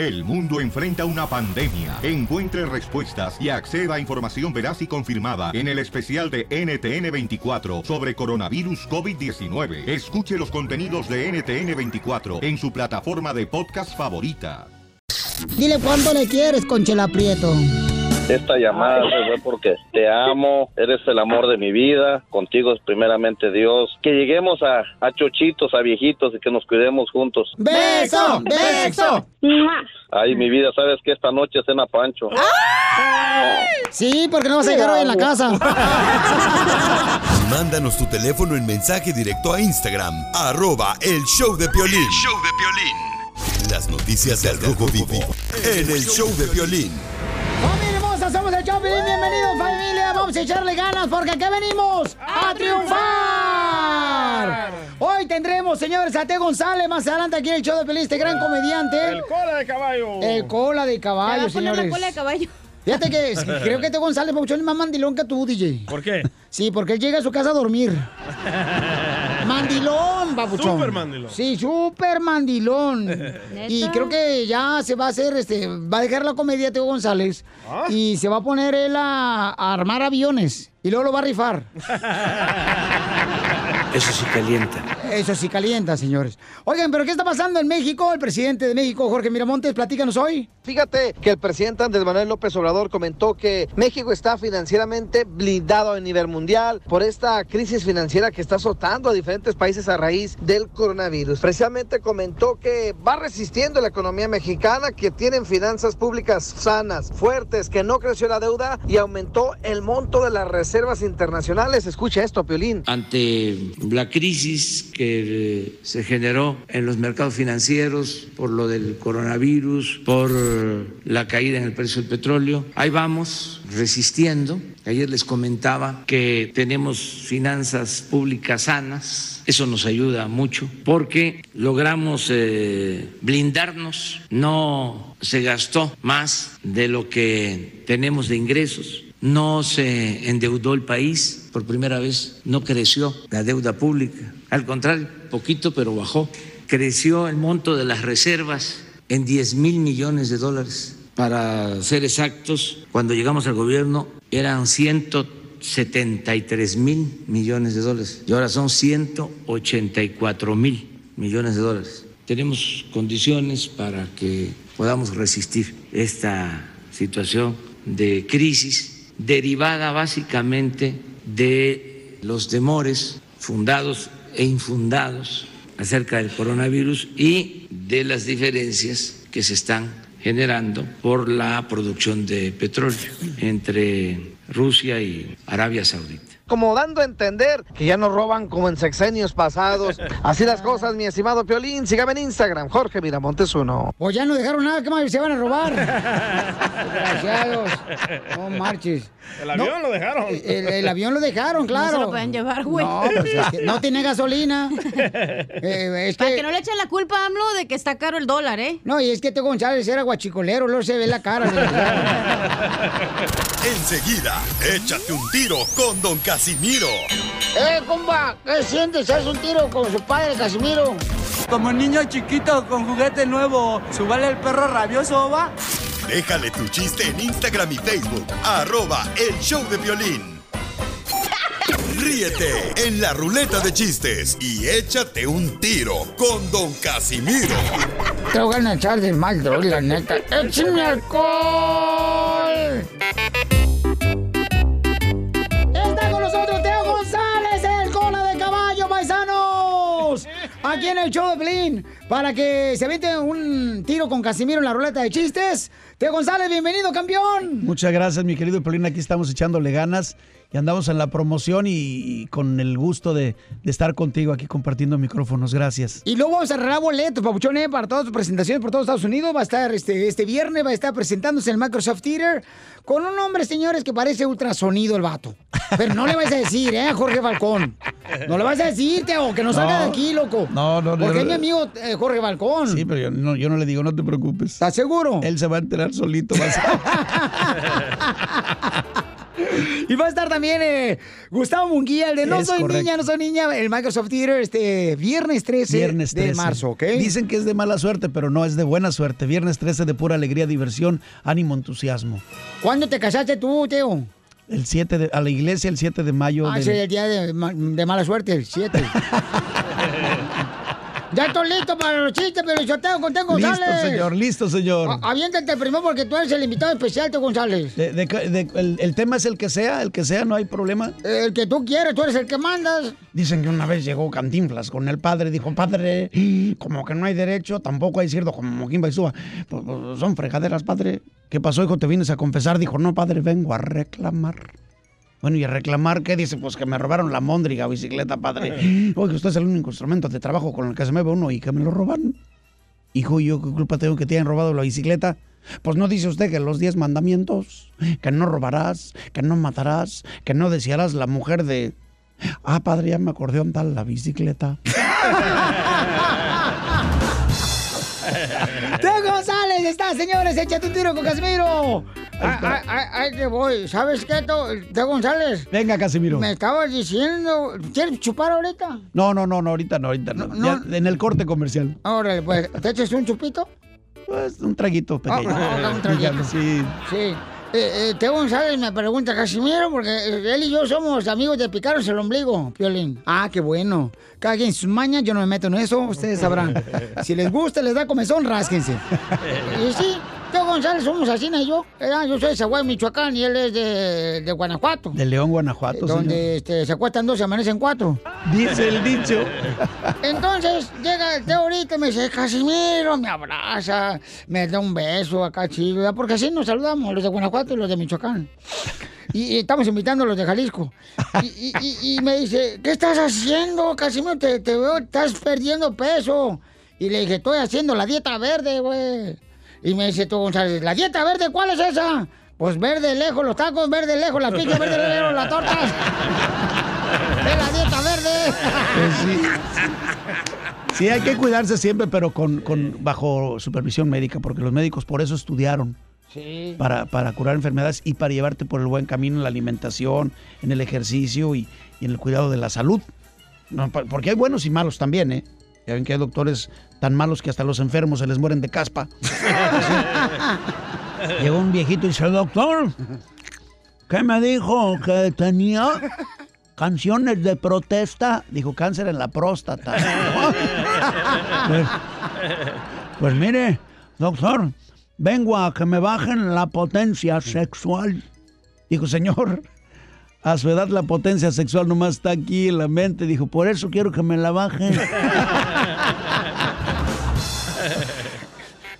El mundo enfrenta una pandemia. Encuentre respuestas y acceda a información veraz y confirmada en el especial de NTN24 sobre coronavirus COVID-19. Escuche los contenidos de NTN24 en su plataforma de podcast favorita. Dile cuánto le quieres, Conchela Prieto. Esta llamada fue porque te amo, eres el amor de mi vida, contigo es primeramente Dios. Que lleguemos a, a chochitos, a viejitos y que nos cuidemos juntos. ¡Beso! ¡Beso! Ay, mi vida, ¿sabes que Esta noche cena Pancho. Sí, porque no vas a llegar hoy en la casa. Mándanos tu teléfono en mensaje directo a Instagram, arroba el show de Piolín. show de Piolín. Las noticias del Rojo Vivo en el show de Piolín. ¡Familia hermosa! Somos el Choplin. Bienvenidos, familia. Vamos a echarle ganas porque aquí venimos a triunfar. Hoy tendremos, señores, a T. González más adelante aquí en el show de Pelín, este gran comediante. El cola de caballo. El cola de caballo, señores. la cola de caballo. Fíjate que es- creo que T. González Pabuchón es más mandilón que tú, DJ. ¿Por qué? Sí, porque él llega a su casa a dormir. Mandilón, babuchón. Súper mandilón. Sí, súper mandilón. y creo que ya se va a hacer, este, va a dejar la comedia Teo González ¿Ah? y se va a poner él a, a armar aviones y luego lo va a rifar. Eso sí calienta. Eso sí calienta, señores. Oigan, pero ¿qué está pasando en México? El presidente de México, Jorge Miramontes, platícanos hoy. Fíjate que el presidente Andrés Manuel López Obrador comentó que México está financieramente blindado a nivel mundial por esta crisis financiera que está azotando a diferentes países a raíz del coronavirus. Precisamente comentó que va resistiendo la economía mexicana, que tienen finanzas públicas sanas, fuertes, que no creció la deuda y aumentó el monto de las reservas internacionales. Escucha esto, Piolín. Ante la crisis que eh, se generó en los mercados financieros por lo del coronavirus, por eh, la caída en el precio del petróleo, ahí vamos resistiendo. Ayer les comentaba que tenemos finanzas públicas sanas. Eso nos ayuda mucho porque logramos eh, blindarnos. No se gastó más de lo que tenemos de ingresos. No se endeudó el país por primera vez, no creció la deuda pública. Al contrario, poquito, pero bajó. Creció el monto de las reservas en 10 mil millones de dólares. Para ser exactos, cuando llegamos al gobierno eran 173 mil millones de dólares y ahora son 184 mil millones de dólares. Tenemos condiciones para que podamos resistir esta situación de crisis derivada básicamente de los temores fundados e infundados acerca del coronavirus y de las diferencias que se están generando por la producción de petróleo entre Rusia y Arabia Saudita. Como dando a entender que ya no roban como en sexenios pasados. Así las cosas, mi estimado Piolín. Sígame en Instagram, Jorge Miramontes uno. Pues ya no dejaron nada, ¿qué más se van a robar? Desgraciados. No marches. El avión No, lo dejaron. El, el avión lo dejaron, claro. No se lo pueden llevar, güey. No, pues es que no tiene gasolina. Eh, es Para que- que no le echen la culpa a AMLO de que está caro el dólar, ¿eh? No, y es que Teo González era guachicolero, luego se ve la cara. Enseguida, échate un tiro con Don Casimiro. ¡Eh, compa! ¿Qué sientes? ¿Haz un tiro con su padre, Casimiro? Como niño chiquito con juguete nuevo, ¿subale el perro rabioso, va? Déjale tu chiste en Instagram y Facebook, arroba el show de violín. Ríete en la ruleta de chistes y échate un tiro con Don Casimiro. Te voy a echar de mal, droga, la neta. ¡Échame alcohol! Aquí en el show de Blin, para que se mete un tiro con Casimiro en la ruleta de chistes. Teo González, bienvenido, campeón. Muchas gracias, mi querido Pelín. Aquí estamos echándole ganas y andamos en la promoción y, y con el gusto de, de estar contigo aquí compartiendo micrófonos. Gracias. Y luego vamos a arreglar boletos, papuchón, ¿eh? para todas tus presentaciones por todos Estados Unidos. Va a estar este, este viernes, va a estar presentándose en el Microsoft Theater con un hombre, señores, que parece ultrasonido el vato. Pero no le vas a decir, ¿eh? Jorge Falcón. No le vas a decir, Teo, que no salga No. de aquí, loco. No, no, no. Porque no, es mi amigo eh, Jorge Falcón. Sí, pero yo no, yo no le digo, no te preocupes. ¿Estás seguro? Él se va a enterar solito. vas a- Y va a estar también eh, Gustavo Munguía, el de No Es soy correcto. niña, no soy niña, el Microsoft Theater, este viernes 13 Viernes 13. de marzo, ¿ok? Dicen que es de mala suerte, pero no, es de buena suerte. Viernes 13 de pura alegría, diversión, ánimo, entusiasmo. ¿Cuándo te casaste tú, Teo? El 7 de, a la iglesia el 7 de mayo. Ah, del- ese es el día de, de mala suerte, el 7. ya estoy listo para los chistes, pero yo tengo con Teo Listo, González. señor, listo, señor. A- Aviéntate primero porque tú eres el invitado especial, Teo González. De- de- de- el, el tema es el que sea, el que sea, no hay problema. El que tú quieres, tú eres el que mandas. Dicen que una vez llegó Cantinflas con el padre, dijo, padre, como que no hay derecho, tampoco hay cierto como Moquimba y Suba. Pues, pues, son fregaderas, padre. ¿Qué pasó, hijo? ¿Te vienes a confesar? Dijo, no, padre, vengo a reclamar. Bueno, ¿y a reclamar qué? Dice, pues que me robaron la móndriga bicicleta, padre. Oye, usted es el único instrumento de trabajo con el que se me ve uno y que me lo roban. Hijo, ¿y ¿yo qué culpa tengo que te hayan robado la bicicleta? Pues no dice usted que los diez mandamientos, que no robarás, que no matarás, que no desearás la mujer de... Ah, padre, ya me acordé dónde tal la bicicleta. señores, échate un tiro con Casimiro. Ay, ay, ay, ay, que voy. ¿Sabes qué, Teo González? Venga, Casimiro. Me estabas diciendo, ¿quieres chupar ahorita? No, no, no, no, ahorita no, ahorita no. Ya en el corte comercial. Órale, pues, ¿te echas un chupito? Pues un traguito pequeño. Ah, ah, un traguito. Sí. Sí. Eh, eh, Teo González me pregunta, Casimiro, porque eh, él y yo somos amigos de picaros el ombligo, Piolín. Ah, qué bueno. Cada quien sus mañas, yo no me meto en eso, ustedes sabrán. Si les gusta, les da comezón, rásquense. Y sí, González somos así, ¿no? yo. ¿verdad? Yo soy de Zaguay, Michoacán, y él es de, de Guanajuato. De León, Guanajuato, Donde este, se acuestan dos y amanecen cuatro. Dice el dicho. Entonces llega el Teo ahorita y me dice, Casimiro, me abraza, me da un beso acá chido, ¿verdad? porque así nos saludamos, los de Guanajuato y los de Michoacán. Y, y estamos invitando a los de Jalisco. Y, y- y- y me dice, ¿qué estás haciendo, Casimiro? Te, te veo, estás perdiendo peso. Y le dije, estoy haciendo la dieta verde, güey. Y me dice tú, González, ¿la dieta verde cuál es esa? Pues verde lejos los tacos, verde lejos las pizzas, verde lejos las tortas. ¡Es la dieta verde! Pues sí. Sí, hay que cuidarse siempre, pero con, con- bajo supervisión médica, porque los médicos por eso estudiaron. Sí. Para, para curar enfermedades y para llevarte por el buen camino en la alimentación, en el ejercicio y, y en el cuidado de la salud. No, porque hay buenos y malos también, ¿eh? Ya ven que hay doctores tan malos que hasta los enfermos se les mueren de caspa. Llegó un viejito y dice, doctor, ¿qué me dijo? ¿Que tenía canciones de protesta? Dijo, cáncer en la próstata. pues, pues mire, doctor, vengo a que me bajen la potencia sexual. Dijo, señor, a su edad la potencia sexual nomás está aquí en la mente. Dijo, por eso quiero que me la bajen.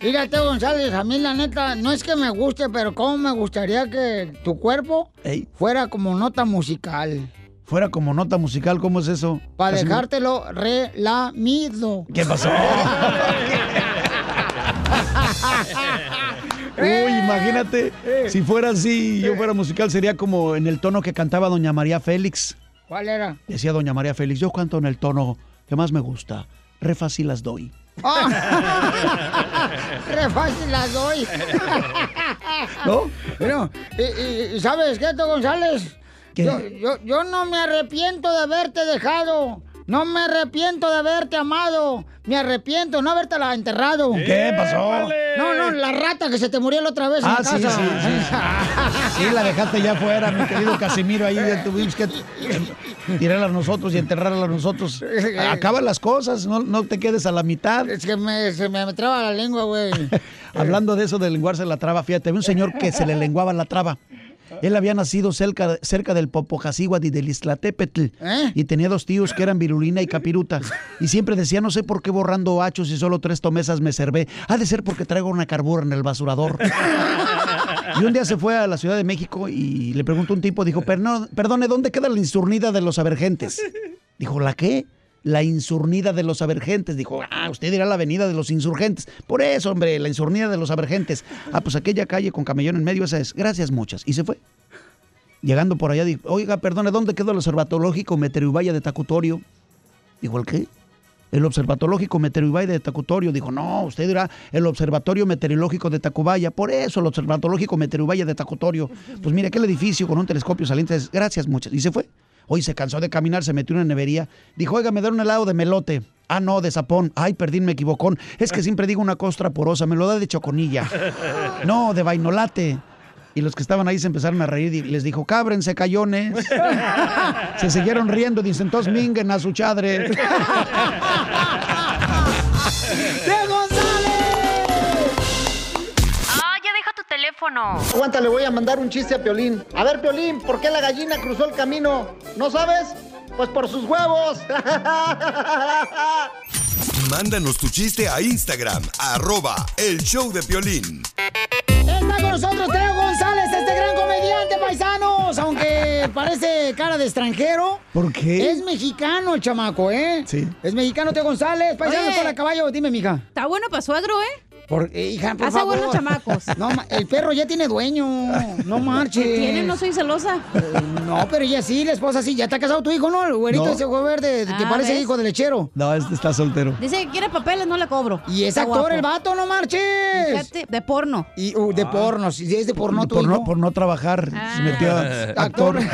Fíjate, González, a mí la neta, no es que me guste, pero cómo me gustaría que tu cuerpo fuera como nota musical. Fuera como nota musical, ¿cómo es eso? Para dejártelo relamido. ¿Qué pasó? Uy, imagínate, si fuera así, yo fuera musical, sería como en el tono que cantaba Doña María Félix. ¿Cuál era? Decía Doña María Félix, yo canto en el tono que más me gusta. Re fácil las doy. Re fácil las doy. ¿No? Bueno, y, y- ¿sabes qué, tú, González? Yo, yo, yo no me arrepiento de haberte dejado. No me arrepiento de haberte amado. Me arrepiento de no haberte la enterrado. ¿Qué pasó? No, no, la rata que se te murió la otra vez Ah, en sí, casa. sí, sí. Sí, la dejaste ya fuera, mi querido Casimiro. Ahí tuvimos que tirarla a nosotros y enterrarla a nosotros. Acaba las cosas, no, no te quedes a la mitad. Es que me, se me traba la lengua, güey. Hablando de eso de lenguarse la traba, fíjate, había un señor que se le lenguaba la traba. Él había nacido cerca, cerca del Popocasíhuatl y del Iztlatépetl. ¿Eh? Y tenía dos tíos que eran Virulina y Capiruta. Y siempre decía, no sé por qué borrando hachos y solo tres tomesas me servé. Ha de ser porque traigo una carbura en el basurador. Y un día se fue a la Ciudad de México y le preguntó un tipo, dijo, "Perno- perdone, ¿dónde queda la insurnida de los avergentes? Dijo, ¿la qué? La insurnida de los avergentes. Dijo, ah, usted dirá la avenida de los insurgentes. Por eso, hombre, la insurnida de los avergentes. Ah, pues aquella calle con camellón en medio, esa es. Gracias muchas. Y se fue. Llegando por allá, dijo, oiga, perdone, ¿dónde quedó el observatológico Meteoribaya de Tacutorio? Dijo, ¿el qué? el Observatológico Meteorológico de Tacutorio. Dijo, no, usted dirá el Observatorio Meteorológico de Tacubaya. Por eso el Observatológico Meteorológico de Tacutorio. Pues mire, aquel edificio con un telescopio saliente. Gracias, muchas. Y se fue. Hoy se cansó de caminar, se metió en una nevería. Dijo, oiga, me da un helado de melote. Ah, no, de zapón. Ay, perdí, me equivocó. Es que siempre digo una costra porosa, me lo da de choconilla. No, de vainolate. Y los que estaban ahí se empezaron a reír les dijo, cábrense, cayones. se siguieron riendo, dicen, entonces minguen a su chadre. Aguanta, le voy a mandar un chiste a Piolín. A ver, Piolín, ¿por qué la gallina cruzó el camino? ¿No sabes? Pues por sus huevos. Mándanos tu chiste a Instagram, arroba el show de Piolín. Está con nosotros Teo González, este gran comediante, paisanos. Aunque parece cara de extranjero. ¿Por qué? Es mexicano el chamaco, ¿eh? Sí. Es mexicano Teo González, paisano Oye. para caballo. Dime, mija. Está bueno para suegro, ¿eh? Por, eh, hija, por Hace favor. buenos chamacos. No, el perro ya tiene dueño. No marches. ¿Qué tiene? No soy celosa. No, pero ella sí, la esposa sí. Ya está casado tu hijo, ¿no? El güerito No. ese juego verde que Ah, parece ¿ves? hijo de lechero. No, este está soltero. Dice que quiere papeles, no le cobro. Y es Está actor guapo. el vato, no marches. Fíjate, de porno. Y uh, de porno, si es de porno tu por, hijo. no, por no trabajar, Ah. se metió a actor.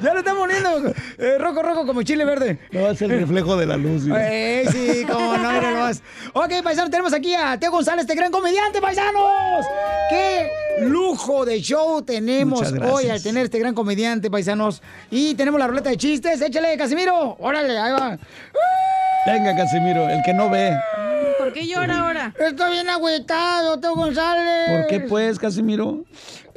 ya le están poniendo eh, rojo, rojo como chile verde. No, es el reflejo de la luz. sí. Eh, sí, como no, mira nomás. Ok, paisanos, tenemos aquí a Teo González, este gran comediante, paisanos. ¡Qué lujo de show tenemos hoy al tener este gran comediante, paisanos! Y tenemos la ruleta de chistes. Échale, Casimiro. Órale, ahí va. Venga, Casimiro, el que no ve. ¿Por qué llora ahora? Estoy bien agüitado, Teo González. ¿Por qué pues, Casimiro?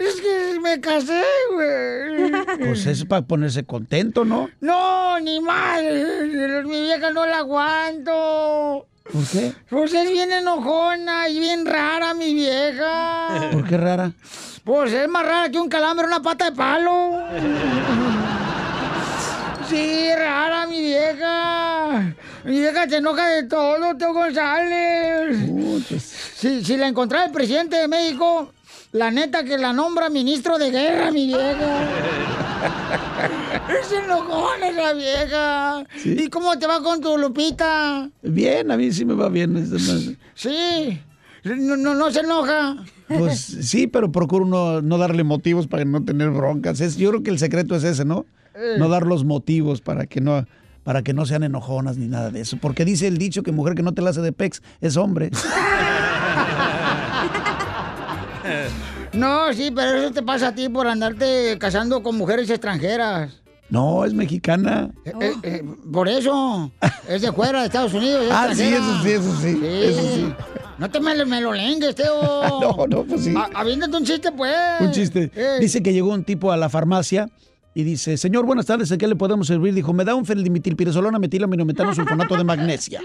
Es que me casé, güey. Pues es para ponerse contento, ¿no? No, ni mal. Mi vieja no la aguanto. ¿Por qué? Pues es bien enojona y bien rara mi vieja. ¿Por qué rara? Pues es más rara que un calambre, una pata de palo. Sí, rara mi vieja. Mi vieja se enoja de todo, Teo González. Si, si la encontrara el presidente de México, la neta que la nombra ministro de guerra, mi vieja. Es enojona esa vieja. ¿Y cómo te va con tu Lupita? Bien, a mí sí me va bien. Sí. No, no, no se enoja. Pues sí, pero procuro no, no darle motivos para no tener broncas. Es, yo creo que el secreto es ese, ¿no? Eh. No dar los motivos para que no para que no sean enojonas ni nada de eso. Porque dice el dicho que mujer que no te la hace de pex es hombre. No, sí, pero eso te pasa a ti por andarte casando con mujeres extranjeras. No, es mexicana. Eh, eh, eh, por eso. Es de fuera, de Estados Unidos. es Ah, sí, eso sí, eso sí, eso sí. No te me, me lo lengues, Teo. No, no, pues sí. A- Aviéntate un chiste, pues. Un chiste. Dice que llegó un tipo a la farmacia y dice, señor, buenas tardes, ¿en qué le podemos servir? Dijo, me da un feldimitilpiresolona metilaminometano sulfonato de magnesia.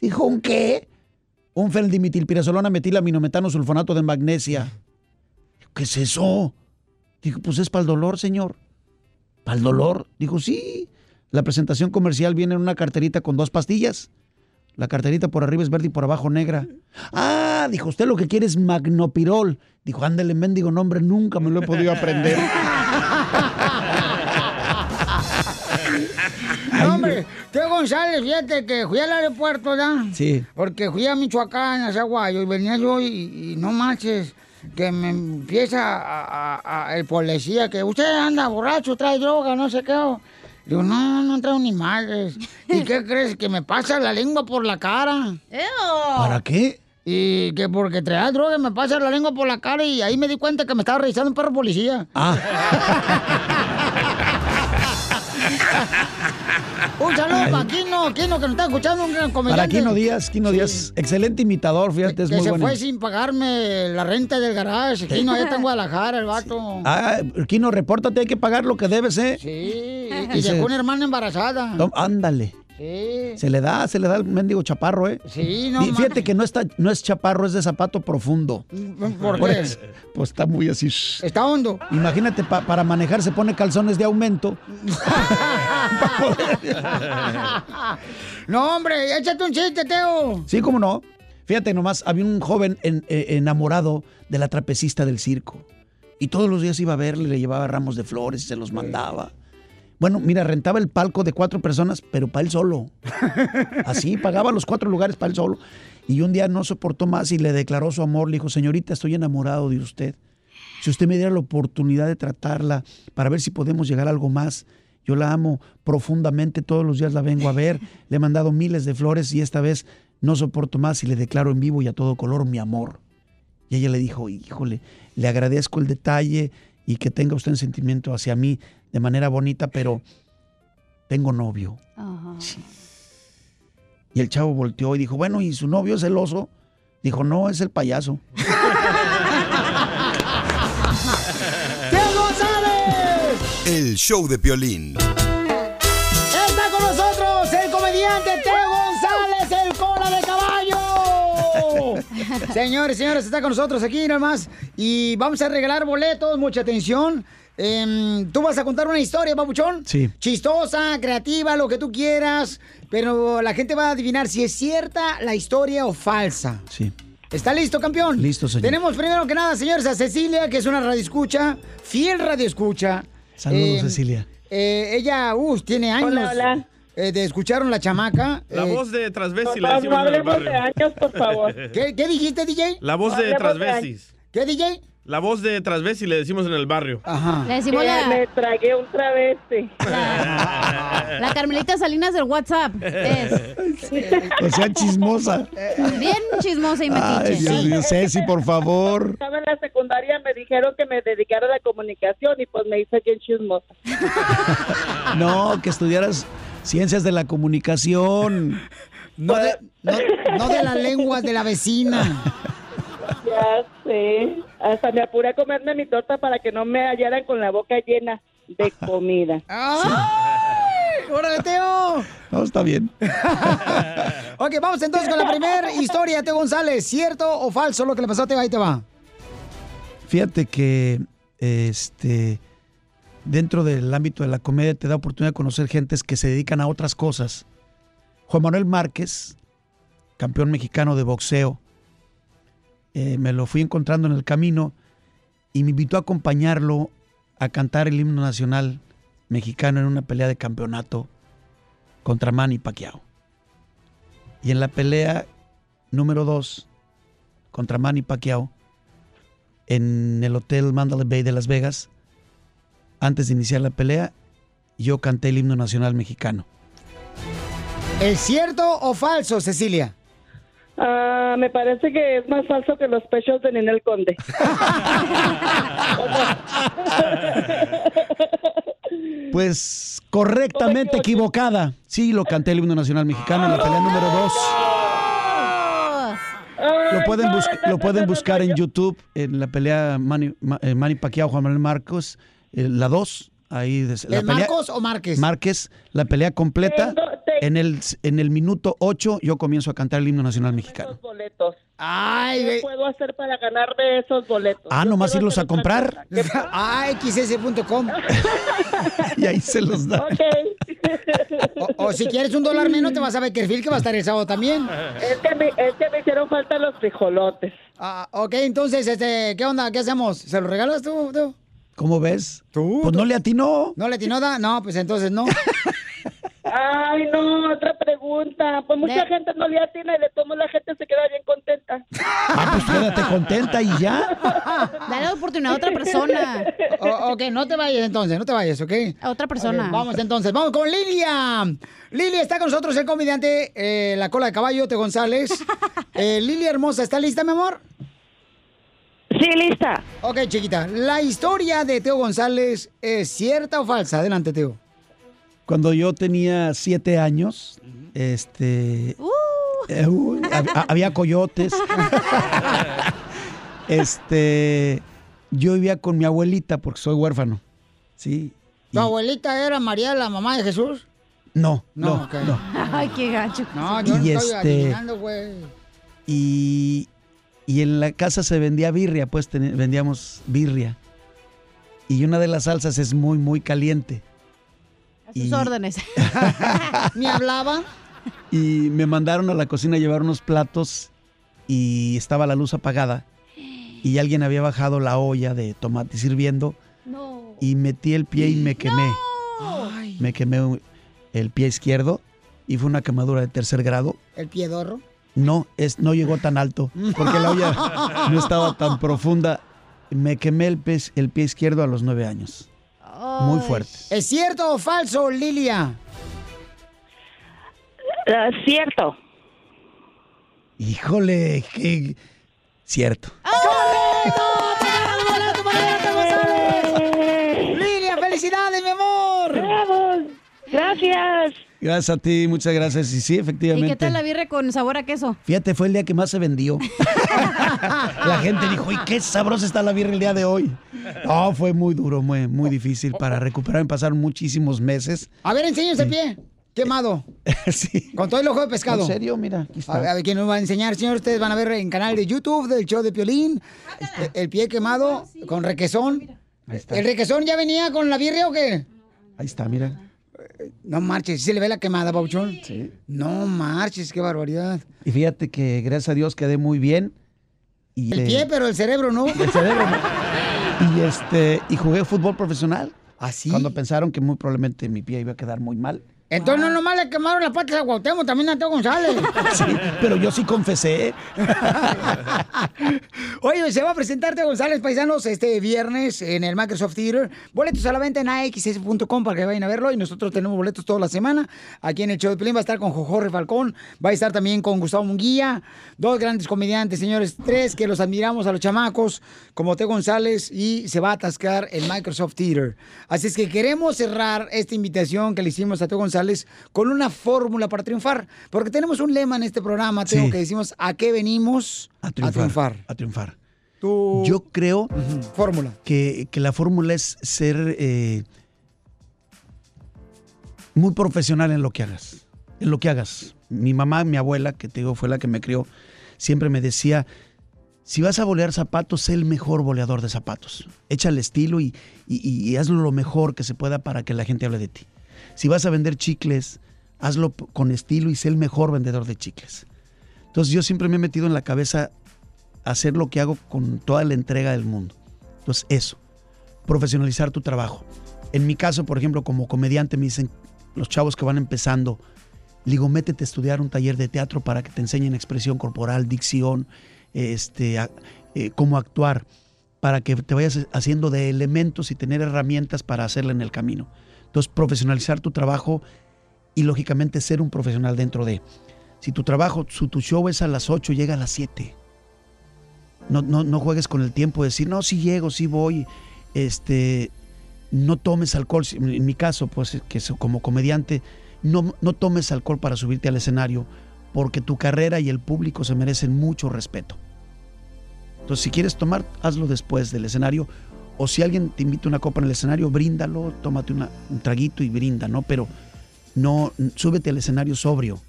Dijo, ¿un qué? Un feldimitilpiresolona metilaminometano sulfonato de magnesia. ¿Qué es eso? Dijo, pues es para el dolor, señor. ¿Para el dolor? Dijo, sí. La presentación comercial viene en una carterita con dos pastillas. La carterita por arriba es verde y por abajo negra. Ah, dijo, usted lo que quiere es magnopirol. Dijo, ándale, mendigo nombre, nunca me lo he podido aprender. No, hombre, Teo González, fíjate que fui al aeropuerto, ¿verdad? Sí. Porque fui a Michoacán, a Zaguayo, y venía yo y, y no manches, que me empieza a, a- a- el policía que usted anda borracho, trae droga, no sé qué. Digo, no, no traigo ni madres. ¿Y qué crees? Que me pasa la lengua por la cara. ¿Para qué? Y que porque traía droga me pasa la lengua por la cara y ahí me di cuenta que me estaba revisando un perro policía. Ah, Un saludo para Kino, Kino que nos está escuchando, un gran comediante. para Quino Díaz, Quino Díaz, excelente imitador, fíjate, es que muy se bueno. fue sin pagarme la renta del garage. Kino, allá está en Guadalajara, el vato. Ah, Quino, repórtate, hay que pagar lo que debes, ¿eh? Sí, y, y Dice- dejó una hermana embarazada. Tom- ándale. Sí. Se le da, se le da el mendigo chaparro, ¿eh? Sí, no Y fíjate que no, está, no es chaparro, es de zapato profundo. ¿Por qué? eso, pues está muy así. Está hondo. Imagínate, pa- para manejar se pone calzones de aumento. no, hombre, échate un chiste, Teo. Sí, cómo no. Fíjate nomás, había un joven en- eh, enamorado de la trapecista del circo. Y todos los días iba a verle, le llevaba ramos de flores y se los mandaba. Bueno, mira, rentaba el palco de cuatro personas, pero para él solo. Así, pagaba los cuatro lugares para él solo. Y un día no soportó más y le declaró su amor. Le dijo, señorita, estoy enamorado de usted. Si usted me diera la oportunidad de tratarla para ver si podemos llegar a algo más, yo la amo profundamente, todos los días la vengo a ver, le he mandado miles de flores y esta vez no soporto más y le declaro en vivo y a todo color mi amor. Y ella le dijo, híjole, le agradezco el detalle y que tenga usted un sentimiento hacia mí de manera bonita, pero tengo novio. Y el chavo volteó y dijo, bueno, ¿y su novio es el oso? Dijo, no, es el payaso. ¡Teo González! El show de Piolín. Señores, señores, está con nosotros aquí nomás. Y vamos a regalar boletos, mucha atención. Em, tú vas a contar una historia, papuchón. Sí. Chistosa, creativa, lo que tú quieras. Pero la gente va a adivinar si es cierta la historia o falsa. Sí. ¿Está listo, campeón? Listo, señor. Tenemos primero que nada, señores, a Cecilia, que es una radioescucha, fiel radioescucha. Saludos, Eh, Cecilia. eh, ella, uh, tiene años. Hola, hola. Eh, de escucharon la chamaca. La eh, voz de Transvesti No, le decimos no hablemos de años, por favor. ¿Qué, qué dijiste, DJ? La voz No de Transvestis. ¿Qué, DJ? La voz de Transvesti le decimos en el barrio. Ajá. Le decimos la, Me tragué un travesti. la Carmelita Salinas del WhatsApp. Es O sea, chismosa. bien chismosa y Ay, metiche. Dios mío, Ceci, por favor. Estaba en la secundaria, me dijeron que me dedicara a la comunicación y pues me hice bien chismosa. No, que estudiaras ciencias de la comunicación. No de, no, no de la lengua de la vecina. Ya sé. Hasta me apuré a comerme mi torta para que no me hallaran con la boca llena de comida. ¡Ay! ¡Órale, Teo! No, está bien. Ok, vamos entonces con la primera historia, Teo González. ¿Cierto o falso lo que le pasó a Teo? Ahí te va. Fíjate que este dentro del ámbito de la comedia te da oportunidad de conocer gentes que se dedican a otras cosas. Juan Manuel Márquez, campeón mexicano de boxeo, eh, me lo fui encontrando en el camino y me invitó a acompañarlo a cantar el himno nacional mexicano en una pelea de campeonato contra Manny Pacquiao. Y en la pelea número 2 contra Manny Pacquiao, en el Hotel Mandalay Bay de Las Vegas, antes de iniciar la pelea, yo canté el himno nacional mexicano. ¿Es cierto o falso, Cecilia? Ah, me parece que es más falso que los pechos de Ninel Conde. Pues correctamente equivocada. Sí, lo canté el himno nacional mexicano en la pelea número 2. Lo pueden, bus- lo pueden buscar en YouTube, en la pelea Manny, Ma- eh, Manny Pacquiao, Juan Manuel Marcos, la 2. Ahí des- la ¿Es pelea- Marcos o Márquez? Márquez, la pelea completa. En el, en el minuto 8 yo comienzo a cantar el himno nacional mexicano. Esos boletos. Ay, ¿Qué puedo hacer para ganarme esos boletos? Ah, nomás irlos a comprar. Ah, xs.com. Y ahí se los da. Ok. O, o si quieres un dólar menos, te vas a Bakersfield, que va a estar el sábado también. Es que, me, es que me hicieron falta los frijolotes. Ah, ok, entonces, este, ¿qué onda? ¿Qué hacemos? ¿Se lo regalas tú? tú? ¿Cómo ves? ¿Tú? Pues no le atinó. ¿No le tinoda? No, pues entonces no. Ay, no, otra pregunta. Pues mucha De- gente no le atina y de modos la gente se queda bien contenta. Ah, pues quédate contenta y ya. Dale la oportunidad a otra persona. O- ok, no te vayas entonces, no te vayas, ¿ok? A otra persona. Vamos entonces, vamos con Lilia. Lilia está con nosotros, el comediante eh, La Cola de Caballo, Teo González. Eh, Lilia hermosa, ¿está lista, mi amor? Sí, lista. Ok, chiquita. ¿La historia de Teo González es cierta o falsa? Adelante, Teo. Cuando yo tenía siete años, este, Uh, eh, uh, hab- ha- había coyotes. este, yo vivía con mi abuelita porque soy huérfano. Sí. ¿Tu abuelita era María, la mamá de Jesús? No, No, no, no. Ay, qué gacho. No, yo no Y estoy este- adivinando, güey. Y, y en la casa se vendía birria, pues ten- vendíamos birria. Y una de las salsas es muy, muy caliente. A sus Y- órdenes. ¿Ni hablaba? Y me mandaron a la cocina a llevar unos platos y estaba la luz apagada. Y alguien había bajado la olla de tomate sirviendo No. y metí el pie y me quemé. me quemé el pie izquierdo y fue una quemadura de tercer grado. ¿El piedorro? No, es, no llegó tan alto, porque la olla no estaba tan profunda. Me quemé el pie, el pie izquierdo a los nueve años. Muy fuerte. ¿Es cierto o falso, Lilia? Ah, cierto. Híjole, qué cierto. ¡Correcto! ¡Lilia, felicidades, mi amor! ¡Bravo! Gracias. Gracias a ti, muchas gracias. Y sí, ¿Y efectivamente. qué tal la birre con sabor a queso? Fíjate, fue el día que más se vendió. la gente dijo, ¡y qué sabrosa está la birra el día de hoy! No, fue muy duro, muy, muy difícil para recuperar. Pasaron muchísimos meses. A ver, enséñanos el pie. Quemado. sí. Con todo el ojo de pescado. ¿En serio? Mira, aquí está. A ver, a ver, ¿quién nos va a enseñar, señor? Ustedes van a ver en canal de YouTube del show de Piolín. este, El pie quemado con requesón. Ahí está. ¿El requesón ya venía con la birria o qué? Ahí está, mira. No marches, ¿sí se le ve la quemada, Pauchón? Sí. No marches, qué barbaridad. Y fíjate que gracias a Dios quedé muy bien. Y, El eh, pie, pero el cerebro no. El cerebro, ¿no? Y este, y jugué fútbol profesional. ¿Así? Cuando pensaron que muy probablemente mi pie iba a quedar muy mal. Entonces no nomás le quemaron las patas a Cuauhtémoc, también a Teo González. Sí, pero yo sí confesé. Oye, se va a presentar Teo González Paisanos este viernes en el Microsoft Theater. Boletos a la venta en AXS.com para que vayan a verlo. Y nosotros tenemos boletos toda la semana. Aquí en el show de Pelín va a estar con Jorge Falcón. Va a estar también con Gustavo Munguía. Dos grandes comediantes, señores. Tres que los admiramos a los chamacos, como Teo González. Y se va a atascar el Microsoft Theater. Así es que queremos cerrar esta invitación que le hicimos a Teo González con una fórmula para triunfar. Porque tenemos un lema en este programa, Sí. que decimos, ¿a qué venimos? A triunfar. A triunfar. Tu Yo creo fórmula. Que, que la fórmula es ser eh, muy profesional en lo que hagas. En lo que hagas. Mi mamá, mi abuela, que te digo fue la que me crió, siempre me decía, si vas a bolear zapatos, sé el mejor boleador de zapatos. Échale estilo y, y- y hazlo lo mejor que se pueda para que la gente hable de ti. Si vas a vender chicles, hazlo con estilo y sé el mejor vendedor de chicles. Entonces yo siempre me he metido en la cabeza hacer lo que hago con toda la entrega del mundo. Entonces eso, profesionalizar tu trabajo. En mi caso, por ejemplo, como comediante me dicen los chavos que van empezando, digo, métete a estudiar un taller de teatro para que te enseñen expresión corporal, dicción, este, eh, cómo actuar, para que te vayas haciendo de elementos y tener herramientas para hacerla en el camino. Entonces, profesionalizar tu trabajo y lógicamente ser un profesional dentro de. Si tu trabajo, su, tu show es a las 8, llega a las 7. No, no, no juegues con el tiempo de decir, no, sí llego, sí voy. Este, no tomes alcohol. Si- En mi caso, pues, que como comediante, no, no tomes alcohol para subirte al escenario, porque tu carrera y el público se merecen mucho respeto. Entonces, si quieres tomar, hazlo después del escenario. O si alguien te invita una copa en el escenario, bríndalo, tómate un traguito y brinda, ¿no? Pero no, súbete al escenario sobrio.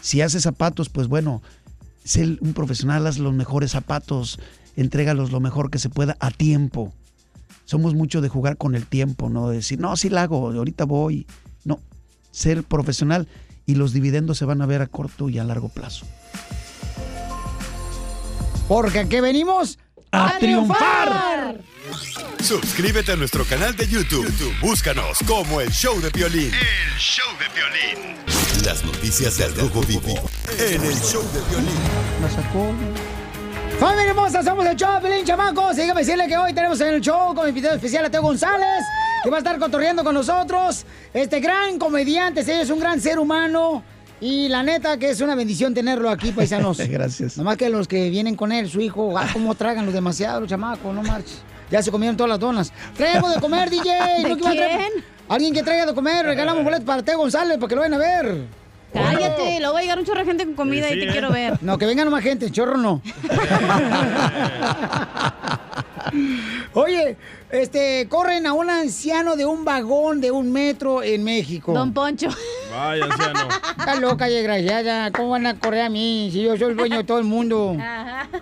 Si haces zapatos, pues bueno, sé un profesional, haz los mejores zapatos, entrégalos lo mejor que se pueda a tiempo. Somos mucho de jugar con el tiempo, ¿no? De decir, no, sí la hago, ahorita voy. No, ser profesional y los dividendos se van a ver a corto y a largo plazo. Porque aquí venimos a, triunfar. Suscríbete a nuestro canal de YouTube. YouTube, Búscanos como El Show de Violín. El show de violín. Las noticias del Rojo Vivo en El Show de Violín. La sacó. ¡Familia hermosa! Somos el show de Pelín, chamacos. Déjame decirle que hoy tenemos en el show como invitado especial a Teo González, que va a estar cotorreando con nosotros. Este gran comediante, ella es un gran ser humano. Y la neta que es una bendición tenerlo aquí, paisanos. Gracias. Nomás que los que vienen con él, su hijo, ah, cómo tragan los demasiado, los chamacos, no marches. Ya se comieron todas las donas. Traemos de comer, DJ. ¿De ¿No quién? Alguien que traiga de comer, regalamos boletos para Teo González para que lo vayan a ver. Cállate, luego va a llegar un chorro de gente con comida y te quiero ver. No, que vengan más gente, chorro no. Oye, este, corren a un anciano de un vagón de un metro en México. Don Poncho. Vaya, anciano. Está loca y desgraciada. ¿Cómo van a correr a mí si yo soy el dueño de todo el mundo?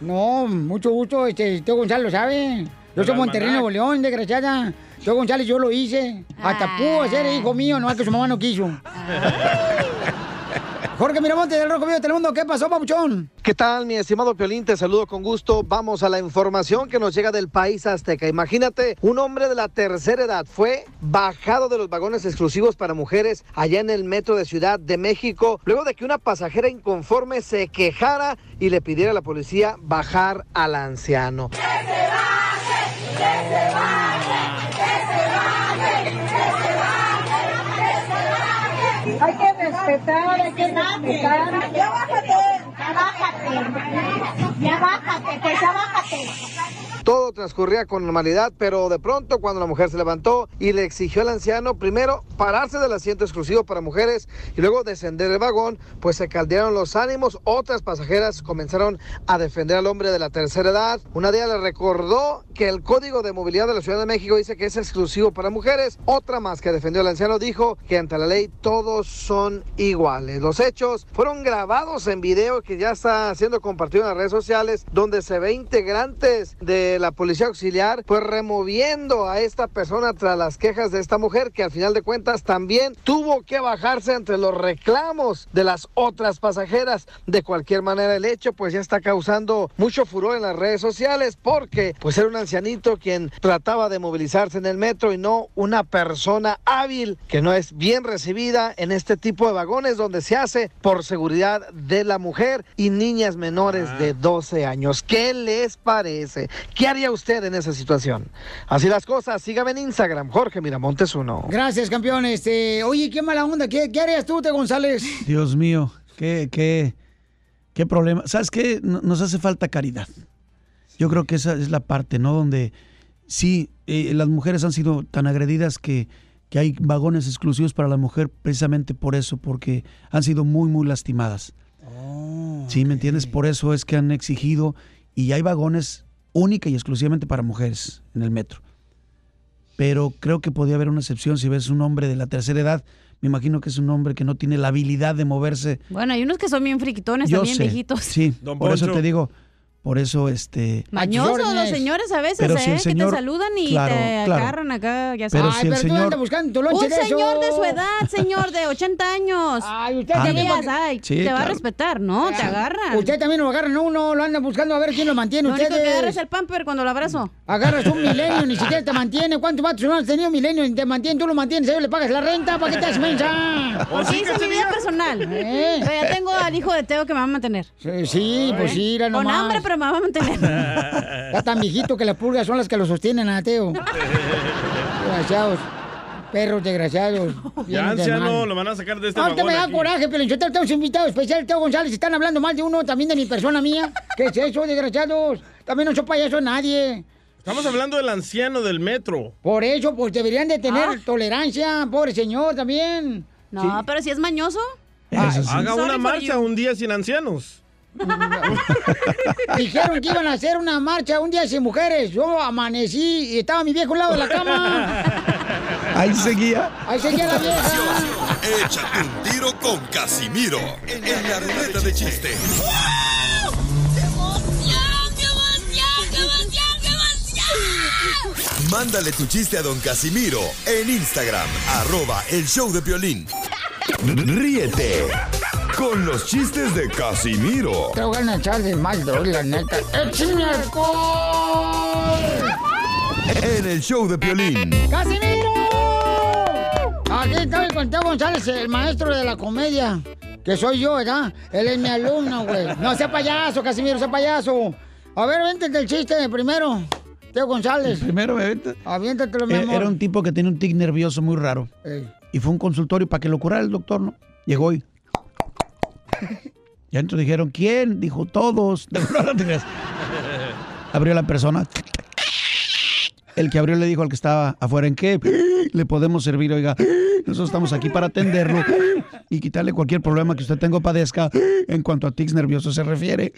No, mucho gusto. Este, Teo González lo sabe. Yo soy Monterrey. Nuevo León, desgraciada. Teo González yo lo hice. Hasta pudo ser hijo mío, no es que su mamá no quiso. Jorge Miramonte del Rojo Vivo de Telemundo, ¿qué pasó, papuchón? ¿Qué tal, mi estimado Piolín? Te saludo con gusto. Vamos a la información que nos llega del país azteca. Imagínate, un hombre de la tercera edad fue bajado de los vagones exclusivos para mujeres allá en el metro de Ciudad de México, luego de que una pasajera inconforme se quejara y le pidiera a la policía bajar al anciano. Hay que respetar, hay que respetar. Ya bájate, ya bájate. Ya bájate, pues ya bájate. Todo transcurría con normalidad, pero de pronto cuando la mujer se levantó y le exigió al anciano primero pararse del asiento exclusivo para mujeres y luego descender el vagón, pues se caldearon los ánimos. Otras pasajeras comenzaron a defender al hombre de la tercera edad. Una de ellas le recordó que el Código de Movilidad de la Ciudad de México dice que es exclusivo para mujeres. Otra más que defendió al anciano dijo que ante la ley todos son iguales. Los hechos fueron grabados en video que ya está siendo compartido en las redes sociales, donde se ve integrantes de la policía auxiliar, pues removiendo a esta persona tras las quejas de esta mujer, que al final de cuentas también tuvo que bajarse entre los reclamos de las otras pasajeras. De cualquier manera, el hecho pues ya está causando mucho furor en las redes sociales, porque pues era un ancianito quien trataba de movilizarse en el metro y no una persona hábil que no es bien recibida en este tipo de vagones donde se hace por seguridad de la mujer y niñas menores de 12 años. ¿Qué les parece? ¿Qué haría usted en esa situación? Así las cosas, sígame en Instagram, Jorge Miramontes uno. Gracias, campeón. Este, oye, qué mala onda. ¿Qué, qué harías tú, Te González? Dios mío, qué, qué, qué problema. ¿Sabes qué? No- Nos hace falta caridad. Yo creo que esa es la parte, ¿no? Donde sí, eh, las mujeres han sido tan agredidas que, que hay vagones exclusivos para la mujer precisamente por eso, porque han sido muy, muy lastimadas. sí, ¿me entiendes? Por eso es que han exigido y hay vagones única y exclusivamente para mujeres en el metro. Pero creo que podría haber una excepción si ves un hombre de la tercera edad. Me imagino que es un hombre que no tiene la habilidad de moverse Bueno, hay unos que son bien friquitones, yo también sé, viejitos. Sí, Don por eso te digo, por eso este. Mañosos los señores a veces, Pero ¿eh? si el que te saludan y claro, te claro. agarran acá, ya Pero sabes. si el pero tú señor- andas buscando tu lonche Un de señor de su edad, señor de 80 años. Ay, usted ¿Qué también. Ay, Sí, te va a respetar, ¿no? Te agarran. Usted también lo agarran a uno, lo anda buscando a ver quién lo mantiene. Lo único que agarra es el pamper cuando lo abrazo. Agarras un milenio, ni siquiera te mantiene. ¿Cuántos vatos no has tenido milenio y te mantiene? Tú lo mantienes, a ellos le pagas la renta, ¿para qué te haces mensa? Así es mi vida personal. ¿Eh? Pero ya tengo al hijo de Teo que me va a mantener. Sí, sí, pues sí, era Con hambre, me va a mantener. Está tan viejito que las pulgas son las que lo sostienen a Teo. Desgraciados. Perros desgraciados. Ya, anciano, lo van a sacar de este Ahorita me da aquí. coraje, pero yo tengo un invitado especial, Teo González. Están hablando mal de uno, también de mi persona mía. ¿Qué es eso, desgraciados? También no soy payaso nadie. Estamos hablando del anciano del metro. Por eso, pues deberían de tener Ah. tolerancia, pobre señor, también. No, pero si es mañoso. Haga Sorry una marcha you. un día sin ancianos. Dijeron que iban a hacer una marcha un día sin mujeres. Yo amanecí y estaba mi viejo al lado de la cama. Ahí seguía. Ahí seguía la vieja. Échate un tiro con Casimiro en la ruleta de chiste. Mándale tu chiste a don Casimiro en Instagram, arroba el show de violín. Ríete con los chistes de Casimiro Te voy a echar de mal, doy, la neta. ¡Échame alcohol! en el show de violín. ¡Casimiro! Aquí estoy con Teo González, el maestro de la comedia. Que soy yo, ¿verdad? Él es mi alumno, güey. No sea payaso, Casimiro, sea payaso. A ver, véntate el chiste primero. Teo González. Primero me vete. Aviéntatelo, mi Eh, amor. Era un tipo que tenía un tic nervioso muy raro. Ey. Y fue a un consultorio para que lo curara el doctor, ¿no? Llegó y. Y adentro dijeron, ¿quién? Dijo, todos. Abrió la persona. El que abrió le dijo al que estaba afuera, ¿en qué le podemos servir? Oiga, nosotros estamos aquí para atenderlo y quitarle cualquier problema que usted tenga o padezca en cuanto a tics nerviosos se refiere.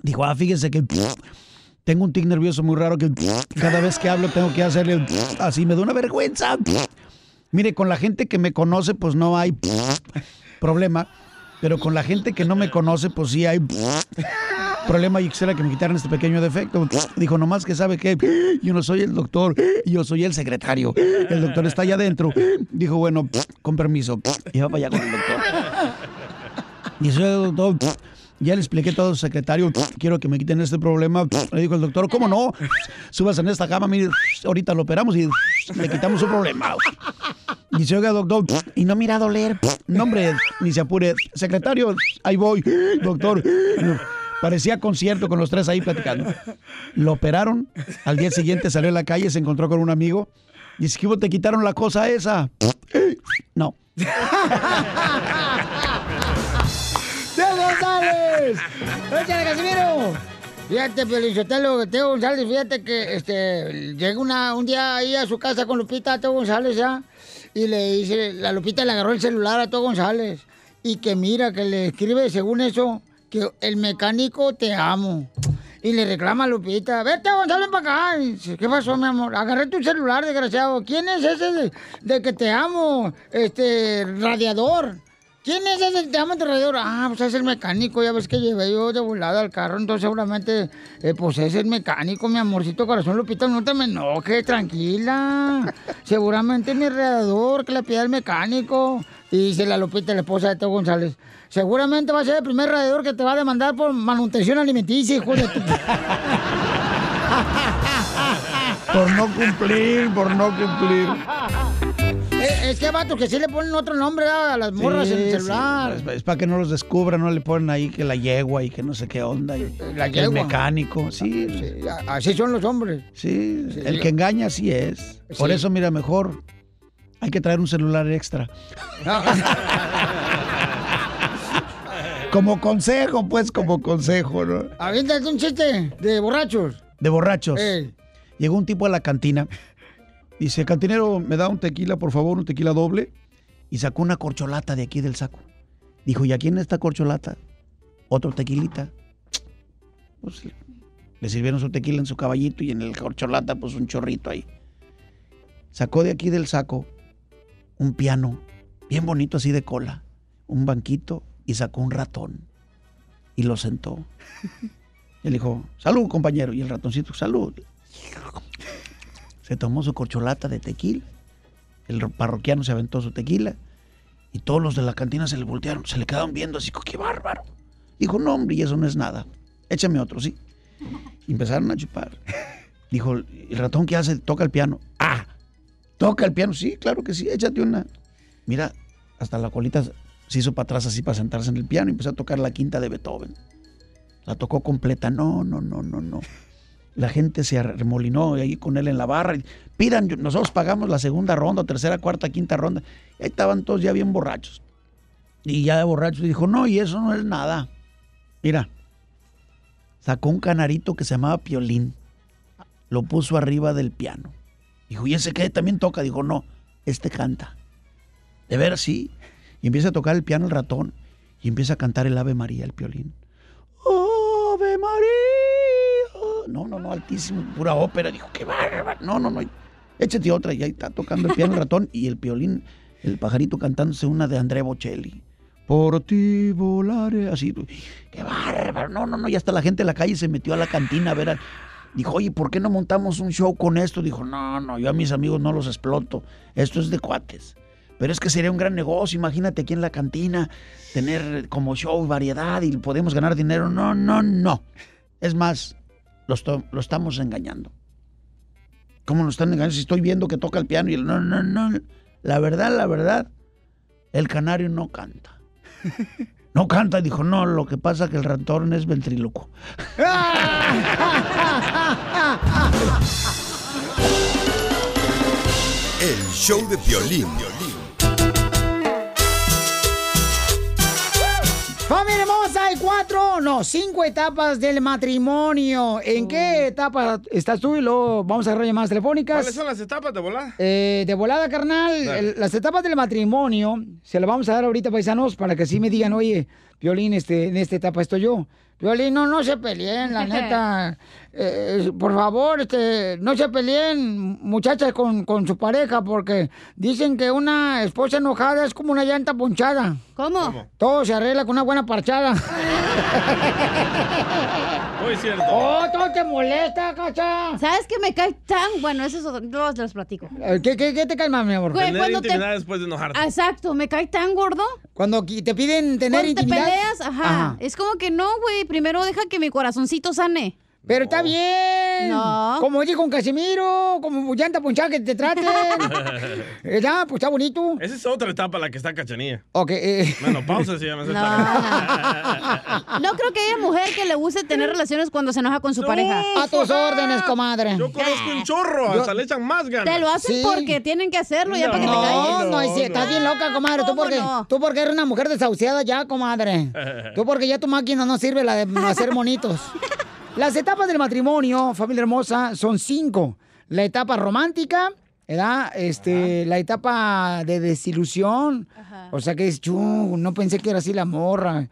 Dijo, ah, fíjese que tengo un tic nervioso muy raro que cada vez que hablo tengo que hacerle así, me da una vergüenza. Mire, con la gente que me conoce, pues no hay problema, pero con la gente que no me conoce, pues sí hay problema y quisiera que me quitaran este pequeño defecto. Dijo, nomás que sabe que yo no soy el doctor, yo soy el secretario. El doctor está allá adentro. Dijo, bueno, con permiso. Y va para allá con el doctor. Y soy el doctor. Ya le expliqué todo, secretario. Quiero que me quiten este problema. Le dijo el doctor, ¿cómo no? Subas en esta cama, mire, ahorita lo operamos y le quitamos su problema. Dice, oiga, doctor, y no mira a doler. No, hombre, ni se apure. Secretario, ahí voy. Doctor, parecía concierto con los tres ahí platicando. Lo operaron. Al día siguiente salió a la calle, se encontró con un amigo. Dice, ¿qué te quitaron la cosa esa? No. ¡Teo González! ¡Échale, Casimiro! Fíjate, Pelizotelo, Teo González, fíjate que este, llega una, un día ahí a su casa con Lupita, Teo González, ¿ya? Y le dice, la Lupita le agarró el celular a Teo González. Y que mira, que le escribe, según eso, que el mecánico te amo. Y le reclama a Lupita, vete González para acá. Dice, ¿Qué pasó, mi amor? Agarré tu celular, desgraciado. ¿Quién es ese de, de que te amo? Este, radiador. ¿Quién es ese tu radiador? Ah, pues es el mecánico, ya ves que llevé yo de volada al carro, entonces seguramente, eh, pues es el mecánico, mi amorcito corazón, Lupita, no te me enojes, tranquila. Seguramente es mi radiador que le pide al mecánico. Y dice la Lupita, la esposa de Teo González, seguramente va a ser el primer radiador que te va a demandar por manutención alimenticia, hijo de tu... Por no cumplir, por no cumplir. Es que vato que sí le ponen otro nombre a las morras en el celular. sí, es, para que no los descubran, no le ponen ahí que la yegua y que no sé qué onda. y La el yegua. mecánico, sí. Así son los hombres. Sí, el que engaña sí es. Por eso, mira, mejor hay que traer un celular extra. como consejo, pues, como consejo, ¿no? Aviéntate un chiste de borrachos. De borrachos. Ey. Llegó un tipo a la cantina. Dice, cantinero, ¿me da un tequila, por favor, un tequila doble? Y sacó una corcholata de aquí del saco. Dijo, ¿y aquí en esta corcholata? Otro tequilita. Pues le sirvieron su tequila en su caballito y en el corcholata, pues un chorrito ahí. Sacó de aquí del saco un piano, bien bonito así de cola, un banquito y sacó un ratón y lo sentó. Y le dijo, salud, compañero. Y el ratoncito, salud. Se tomó su corcholata de tequila. El parroquiano se aventó su tequila. Y todos los de la cantina se le voltearon, se le quedaron viendo así, qué bárbaro. Dijo, no, hombre, y eso no es nada. Échame otro, sí. Empezaron a chupar. Dijo, ¿el ratón qué hace? Toca el piano. Ah, toca el piano. Sí, claro que sí, échate una. Mira, hasta la colita se hizo para atrás así para sentarse en el piano y empezó a tocar la quinta de Beethoven. La tocó completa. No, no, no, no, no. La gente se arremolinó ahí con él en la barra. Pidan, nosotros pagamos la segunda ronda, tercera, cuarta, quinta ronda. Estaban todos ya bien borrachos. Y ya de borrachos dijo, no, y eso no es nada. Mira, sacó un canarito que se llamaba Piolín. Lo puso arriba del piano. Dijo, ¿y ese qué? También toca. Dijo, no, este canta. De veras, sí. Y empieza a tocar el piano el ratón. Y empieza a cantar el Ave María, el Piolín. Ave María. No, no, no, altísimo, pura ópera. Dijo, qué bárbaro. No, no, no. Échate otra. Y ahí está tocando el piano el ratón y el piolín, el pajarito cantándose una de André Bocelli. Por ti volaré. Así. Qué bárbaro. No, no, no. Y hasta la gente de la calle se metió a la cantina a ver. Dijo, oye, ¿por qué no montamos un show con esto? Dijo, no, no, yo a mis amigos no los exploto. Esto es de cuates. Pero es que sería un gran negocio. Imagínate aquí en la cantina tener como show variedad y podemos ganar dinero. No, no, no. Es más, lo, lo estamos engañando. ¿Cómo nos están engañando? Si estoy viendo que toca el piano y el no, no, no. La verdad, la verdad, el canario no canta. No canta, dijo, no, lo que pasa es que el ratón es ventríloco. El show de violín. Familia hermosa, hay cuatro, no, cinco etapas del matrimonio. ¿En qué etapa estás tú? Y luego vamos a agarrar llamadas telefónicas. ¿Cuáles son las etapas de volar? Eh, de volada, carnal, el- las etapas del matrimonio se las vamos a dar ahorita, paisanos, para que sí me digan, oye, Violín, este, en esta etapa estoy yo. Violín, no, no se peleen, la neta. Eh, por favor, este, no se peleen, muchachas, con, con su pareja, porque dicen que una esposa enojada es como una llanta ponchada. ¿Cómo? Todo se arregla con una buena parchada. Pues cierto. ¡Oh, todo te molesta, cacha! ¿Sabes que me cae tan... Bueno, eso es otro... Luego los platico. Eh, ¿Qué, qué, qué te calma, mi amor? Güey, Tener cuando te- intimidad después de enojarte. Exacto, me cae tan gordo. Cuando te piden tener Cuando te intimidad. peleas, ajá. Es como que no, güey. Primero deja que mi corazoncito sane. Pero está bien. No. Como oye con Casimiro, como llanta ponchada que te traten. Eh, ya, pues está bonito. Esa es otra etapa la que está cachanilla. Ok, eh. Menopausa se llama esa No, etapa. No creo que haya mujer que le guste tener relaciones cuando se enoja con su pareja. A tus órdenes, comadre. Yo conozco un chorro, Yo- hasta le echan más ganas. Te lo hacen Sí. porque tienen que hacerlo ya para que te No, calles. no, cierto, estás bien loca, comadre. Tú ¿Cómo porque, no? tú porque eres una mujer desahuciada ya, comadre. Tú porque ya tu máquina no sirve la de hacer monitos. Las etapas del matrimonio, familia hermosa, son cinco. La etapa romántica, ¿verdad? Este, la etapa de desilusión. O sea que es, "Chu, no pensé que era así la morra.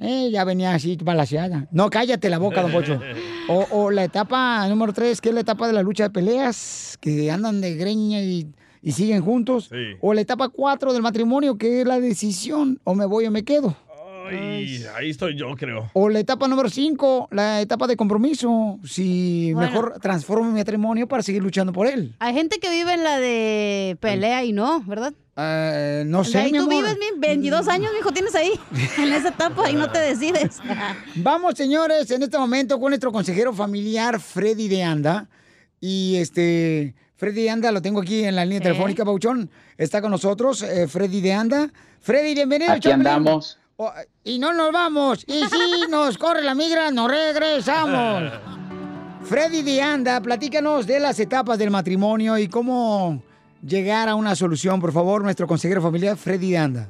Eh, ya venía así balaseada. No, cállate la boca, don Pocho. O, o la etapa número tres, que es la etapa de la lucha de peleas, que andan de greña y, y siguen juntos. Sí. O la etapa cuatro del matrimonio, que es la decisión, o me voy o me quedo. Ay, ahí estoy yo, creo. O la etapa número 5, la etapa de compromiso. Si Bueno. mejor transformo mi matrimonio para seguir luchando por él. Hay gente que vive en la de pelea y no, ¿verdad? Eh, no sé, ahí mi tú amor. vives, mi 22 años, mijo, tienes ahí, en esa etapa y no te decides. Vamos, señores, en este momento con nuestro consejero familiar, Freddy de Anda. Y este, Freddy de Anda lo tengo aquí en la línea telefónica, Bauchón. Está con nosotros, eh, Freddy de Anda. Freddy, bienvenido. Aquí andamos. Oh, y no nos vamos. Y si nos corre la migra, nos regresamos. Freddy de Anda, platícanos de las etapas del matrimonio y cómo llegar a una solución, por favor, nuestro consejero familiar, Freddy de Anda.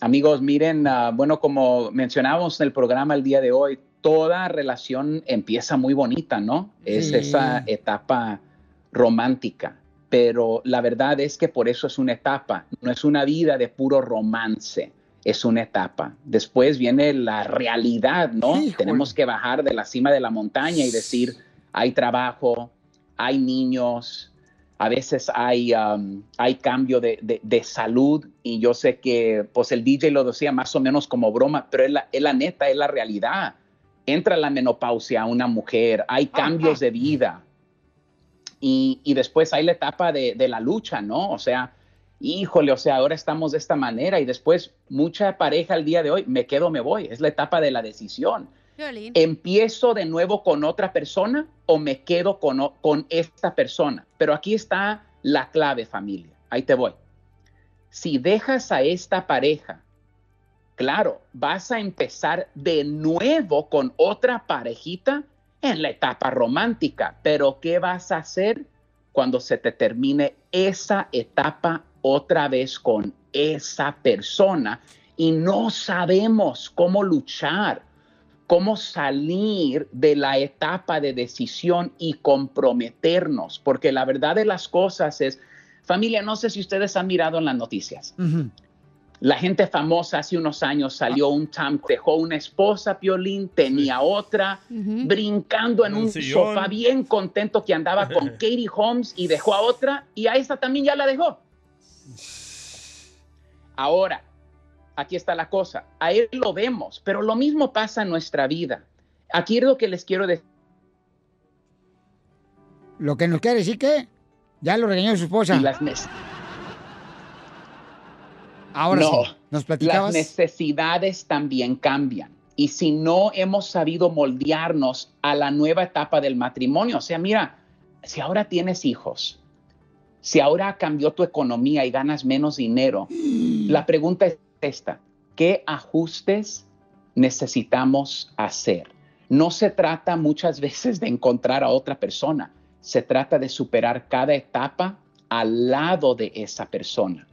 Amigos, miren, ah, bueno, como mencionábamos en el programa el día de hoy, toda relación empieza muy bonita, ¿no? Es Sí. esa etapa romántica, pero la verdad es que por eso es una etapa, no es una vida de puro romance, es una etapa. Después viene la realidad, ¿no? Tenemos que bajar de la cima de la montaña y decir, hay trabajo, hay niños, a veces hay, um, hay cambio de, de- de salud y yo sé que pues el DJ lo decía más o menos como broma, pero es la, es la neta, es la realidad. Entra la menopausia a una mujer, hay cambios de vida y, y después hay la etapa de, de la lucha, ¿no? O sea, híjole, o sea, ahora estamos de esta manera y después mucha pareja el día de hoy, me quedo, me voy, es la etapa de la decisión. ¿Empiezo de nuevo con otra persona o me quedo con, con esta persona? Pero aquí está la clave, familia. Ahí te voy. Si dejas a esta pareja, claro, vas a empezar de nuevo con otra parejita en la etapa romántica. Pero ¿qué vas a hacer cuando se te termine esa etapa otra vez con esa persona? Y no sabemos cómo luchar cómo salir de la etapa de decisión y comprometernos, porque la verdad de las cosas es, familia, no sé si ustedes han mirado en las noticias. La gente famosa hace unos años salió un Tom, dejó una esposa, Piolín, tenía otra, brincando en En un un sillón. sofá bien contento que andaba con Katie Holmes y dejó a otra y a esta también ya la dejó. Ahora, aquí está la cosa, a él lo vemos, pero lo mismo pasa en nuestra vida. Aquí es lo que les quiero decir. Lo que nos quiere decir que ya lo regañó su esposa. Ahora no, sí, nos platicabas. Las necesidades también cambian. Y si no hemos sabido moldearnos a la nueva etapa del matrimonio, o sea, mira, si ahora tienes hijos, si ahora cambió tu economía y ganas menos dinero, la pregunta es esta, ¿qué ajustes necesitamos hacer? No se trata muchas veces de encontrar a otra persona, se trata de superar cada etapa al lado de esa persona.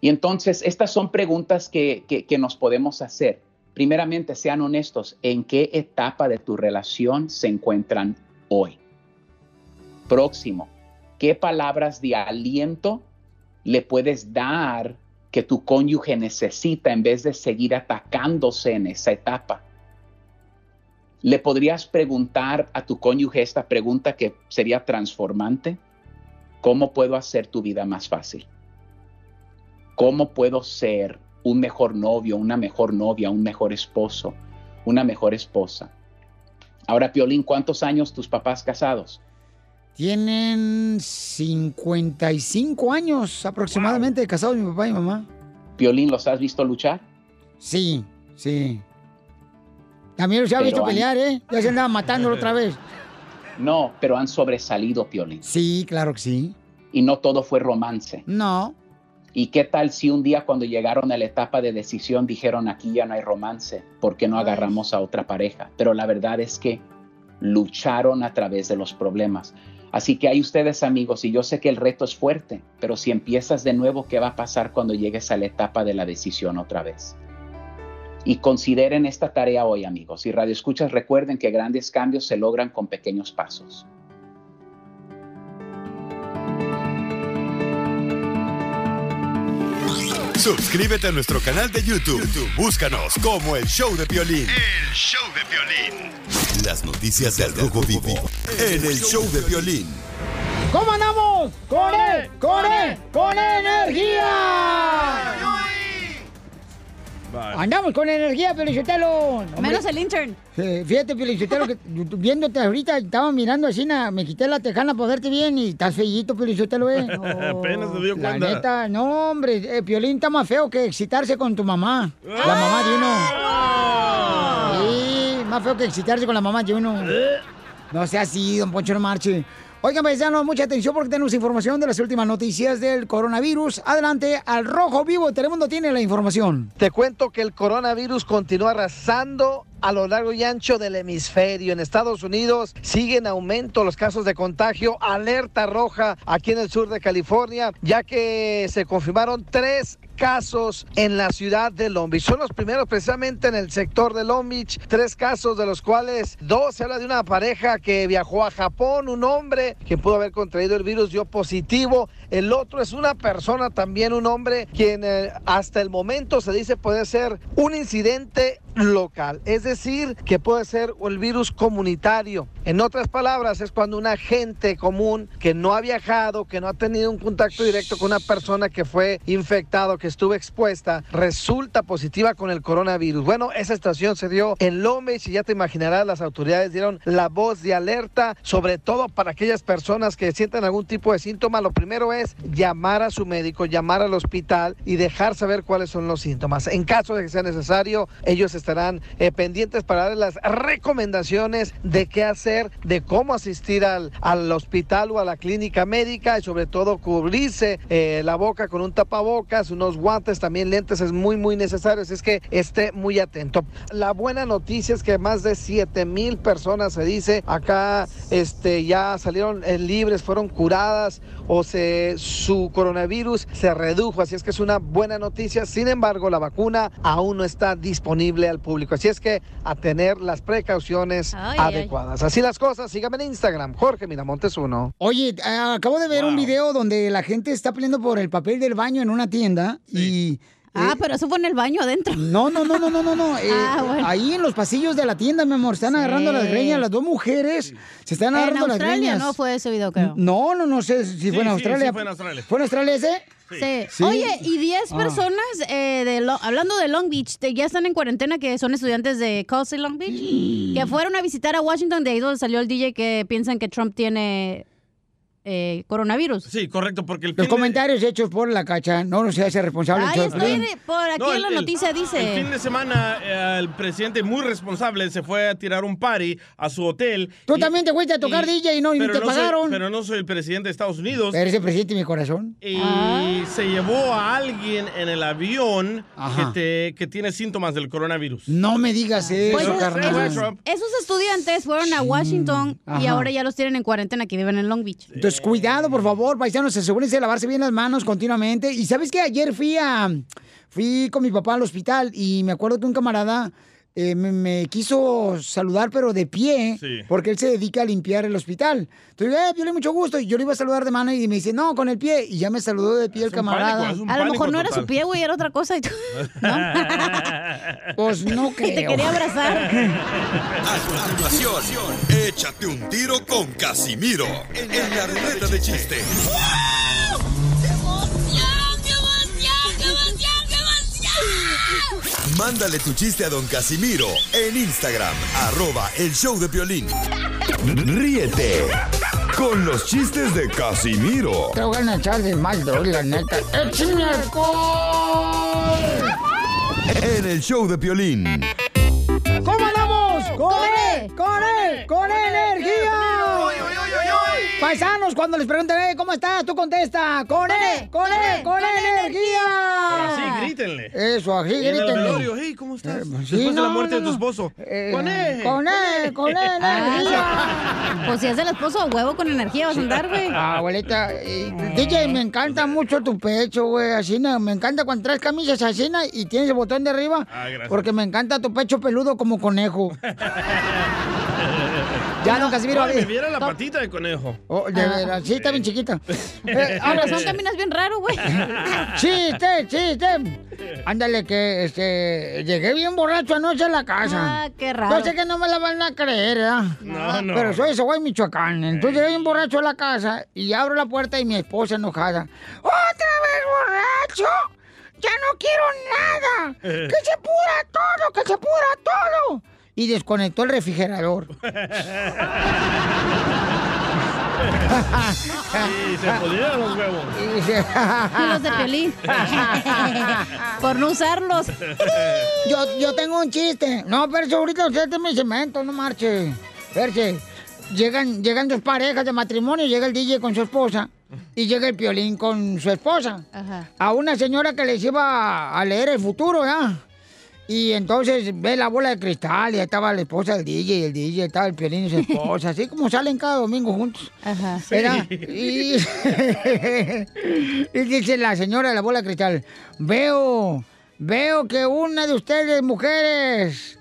Y entonces, estas son preguntas que, que- nos podemos hacer. Primeramente, sean honestos, ¿en qué etapa de tu relación se encuentran hoy? Próximo, ¿qué palabras de aliento le puedes dar que tu cónyuge necesita en vez de seguir atacándose en esa etapa? ¿Le podrías preguntar a tu cónyuge esta pregunta que sería transformante? ¿Cómo puedo hacer tu vida más fácil? ¿Cómo puedo ser un mejor novio, una mejor novia, un mejor esposo, una mejor esposa? Ahora, Piolín, ¿cuántos años tus papás casados? Tienen 55 años aproximadamente de casados mi papá y mamá. Piolín, ¿los has visto luchar? Sí, sí. También los ha visto pelear, ¿eh? Ya se andaban matándolo otra vez. No, pero han sobresalido, Piolín. Sí, claro que sí. Y no todo fue romance. No. ¿Y qué tal si un día cuando llegaron a la etapa de decisión dijeron aquí ya no hay romance, ¿por qué no agarramos a otra pareja? Pero la verdad es que lucharon a través de los problemas. Así que hay ustedes amigos, y yo sé que el reto es fuerte, pero si empiezas de nuevo, ¿qué va a pasar cuando llegues a la etapa de la decisión otra vez? Y consideren esta tarea hoy, amigos. Y Radio Escuchas, recuerden que grandes cambios se logran con pequeños pasos. Suscríbete a nuestro canal de YouTube. YouTube, Búscanos como el Show de Piolín. El show de violín. Las noticias del Rojo Vivo en el Show de Piolín. ¿Cómo andamos? ¡Con él! ¡Con él! ¡Con energía! Andamos con energía, Pelichotelo. Menos el intern. Fíjate, Pelichotelo, que viéndote ahorita, estaba mirando así, na, me quité la tejana para verte bien y estás feíto, Pelichotelo, eh. Apenas se dio La cuenta. neta, no, hombre, eh, Piolín está más feo que excitarse con tu mamá. La mamá de uno. Sí, más feo que excitarse con la mamá de uno. No sea así, don Poncho, no marche. Oigan, paisanos, mucha atención porque tenemos información de las últimas noticias del coronavirus. Adelante, al Rojo Vivo, Telemundo tiene la información. Te cuento que el coronavirus continúa arrasando a lo largo y ancho del hemisferio. En Estados Unidos siguen en aumento los casos de contagio. Alerta roja aquí en el sur de California, ya que se confirmaron tres casos en la ciudad de Long. Son los primeros precisamente en el sector de Long. Tres casos de los cuales dos se habla de una pareja que viajó a Japón, un hombre que pudo haber contraído el virus dio positivo. El otro es una persona también, un hombre, quien eh, hasta el momento se dice puede ser un incidente local, es decir, que puede ser el virus comunitario. En otras palabras, es cuando un agente común que no ha viajado, que no ha tenido un contacto directo con una persona que fue infectado, que estuvo expuesta, resulta positiva con el coronavirus. Bueno, esa situación se dio en Long y ya te imaginarás, las autoridades dieron la voz de alerta, sobre todo para aquellas personas que sientan algún tipo de síntoma. Lo primero es llamar a su médico, llamar al hospital y dejar saber cuáles son los síntomas. En caso de que sea necesario, ellos estarán eh, pendientes para darles las recomendaciones de qué hacer, de cómo asistir al, al hospital o a la clínica médica y sobre todo cubrirse eh, la boca con un tapabocas, unos guantes, también lentes es muy muy necesario, así es que esté muy atento. La buena noticia es que más de 7 mil personas se dice acá este, ya salieron eh, libres, fueron curadas o se, su coronavirus se redujo, así es que es una buena noticia. Sin embargo, la vacuna aún no está disponible al público, así es que a tener las precauciones Ay, ay. adecuadas. Así las cosas, síganme en Instagram, Jorge Miramontes uno. Oye, eh, acabo de ver un video donde la gente está peleando por el papel del baño en una tienda y... Ah, pero eso fue en el baño adentro. No, no, no, no, no, no, no. eh, Ah, bueno. Ahí en los pasillos de la tienda, mi amor, están agarrando las greñas, las dos mujeres se están En agarrando las Australia greñas. no fue ese video, creo. No, no, no sé si fue en sí, Australia. sí fue en Australia. ¿Fue en Australia ese? Sí. Sí. Oye, y 10 Ah. personas, eh, de Lo- hablando de Long Beach, te- ya están en cuarentena, que son estudiantes de Coastal Long Beach, que fueron a visitar a Washington, de ahí donde salió el DJ que piensan que Trump tiene eh, coronavirus. Sí, correcto, porque el Los fin de- comentarios hechos por la cacha no nos hace responsable. Ay, estoy por aquí No, en la el- el- noticia dice. El fin de semana, eh, el presidente muy responsable se fue a tirar un party a su hotel. Tú también te fuiste a tocar DJ y no, y te no soy- pagaron. pero no soy el presidente de Estados Unidos. Eres el presidente de mi corazón. Y Ah. se llevó a alguien en el avión que, Ajá. te, que tiene síntomas del coronavirus. No me digas eso, Pues esos, carnal. esos- esos estudiantes fueron a Washington y ahora ya los tienen en cuarentena que viven en Long Beach. Entonces, cuidado, por favor, paisanos, asegúrense de lavarse bien las manos continuamente. Y sabes que ayer fui a fui con mi papá al hospital y me acuerdo que un camarada eh, me, me quiso saludar, pero de pie, Sí. porque él se dedica a limpiar el hospital. Entonces, eh, Piolín, mucho gusto. Y yo le iba a saludar de mano y me dice, no, con el pie. Y ya me saludó de pie el camarada. pánico, A lo mejor no era su pie, güey, era otra cosa. Y tú- Pues no y creo. te quería abrazar. A continuación, échate un tiro con Casimiro en la ruleta de chiste. Mándale tu chiste a don Casimiro en Instagram, arroba el show de violín. Ríete con los chistes de Casimiro Te voy a echar de mal, droga, la neta. ¡Échame alcohol! en el show de violín. ¿Cómo andamos? ¡Con él! ¡Con él! ¡Con energía! Paisanos, cuando les pregunten, "Eh, ¿cómo estás? Tú contesta, ¡con él! ¡Con él! ¡Con energía! Pero así, grítenle. Eso, así, Y en el grítenle. velorio, hey, ¿cómo estás? Eh, sí, Después de la muerte no, de tu esposo. Eh, ¡Con él! ¡Con él! ¡Con él! Ah, energía! Pues si es el esposo a huevo con energía vas a andar, güey. Ah, abuelita, eh, DJ, me encanta mucho tu pecho, güey, así, no, me encanta cuando traes camisas así y tienes el botón de arriba, Ah, gracias. porque me encanta tu pecho peludo como conejo. ya, don Casimiro. Ay, me viera la patita de conejo. oh, de veras, sí, está bien chiquita. Eh, ahora razón caminas bien raro, güey. Chiste, chiste. Ándale, que este, llegué bien borracho anoche a la casa. Ah, qué raro. Yo sé que no me la van a creer, ¿verdad? No, no. Pero soy de Zaguay, Michoacán. Entonces llegué bien borracho a la casa y abro la puerta y mi esposa enojada. ¡Otra vez borracho! ¡Ya no quiero nada! ¡Que se pura todo! ¡Que se pura todo! Y desconectó el refrigerador. Sí, se pudieron los huevos. Y Y los de Piolín. Por no usarlos. Yo, yo tengo un chiste. No, pero ahorita usted es mi cemento, no marche. Perche. Llegan, llegan dos parejas de matrimonio, llega el DJ con su esposa y llega el piolín con su esposa. Ajá. A una señora que les iba a leer el futuro, ¿ya? Y entonces ve la bola de cristal y ahí estaba la esposa del DJ y el DJ estaba el piolín y su esposa, así como salen cada domingo juntos. Ajá. ¿verdad? Y, y dice la señora de la bola de cristal, veo, veo que una de ustedes, mujeres,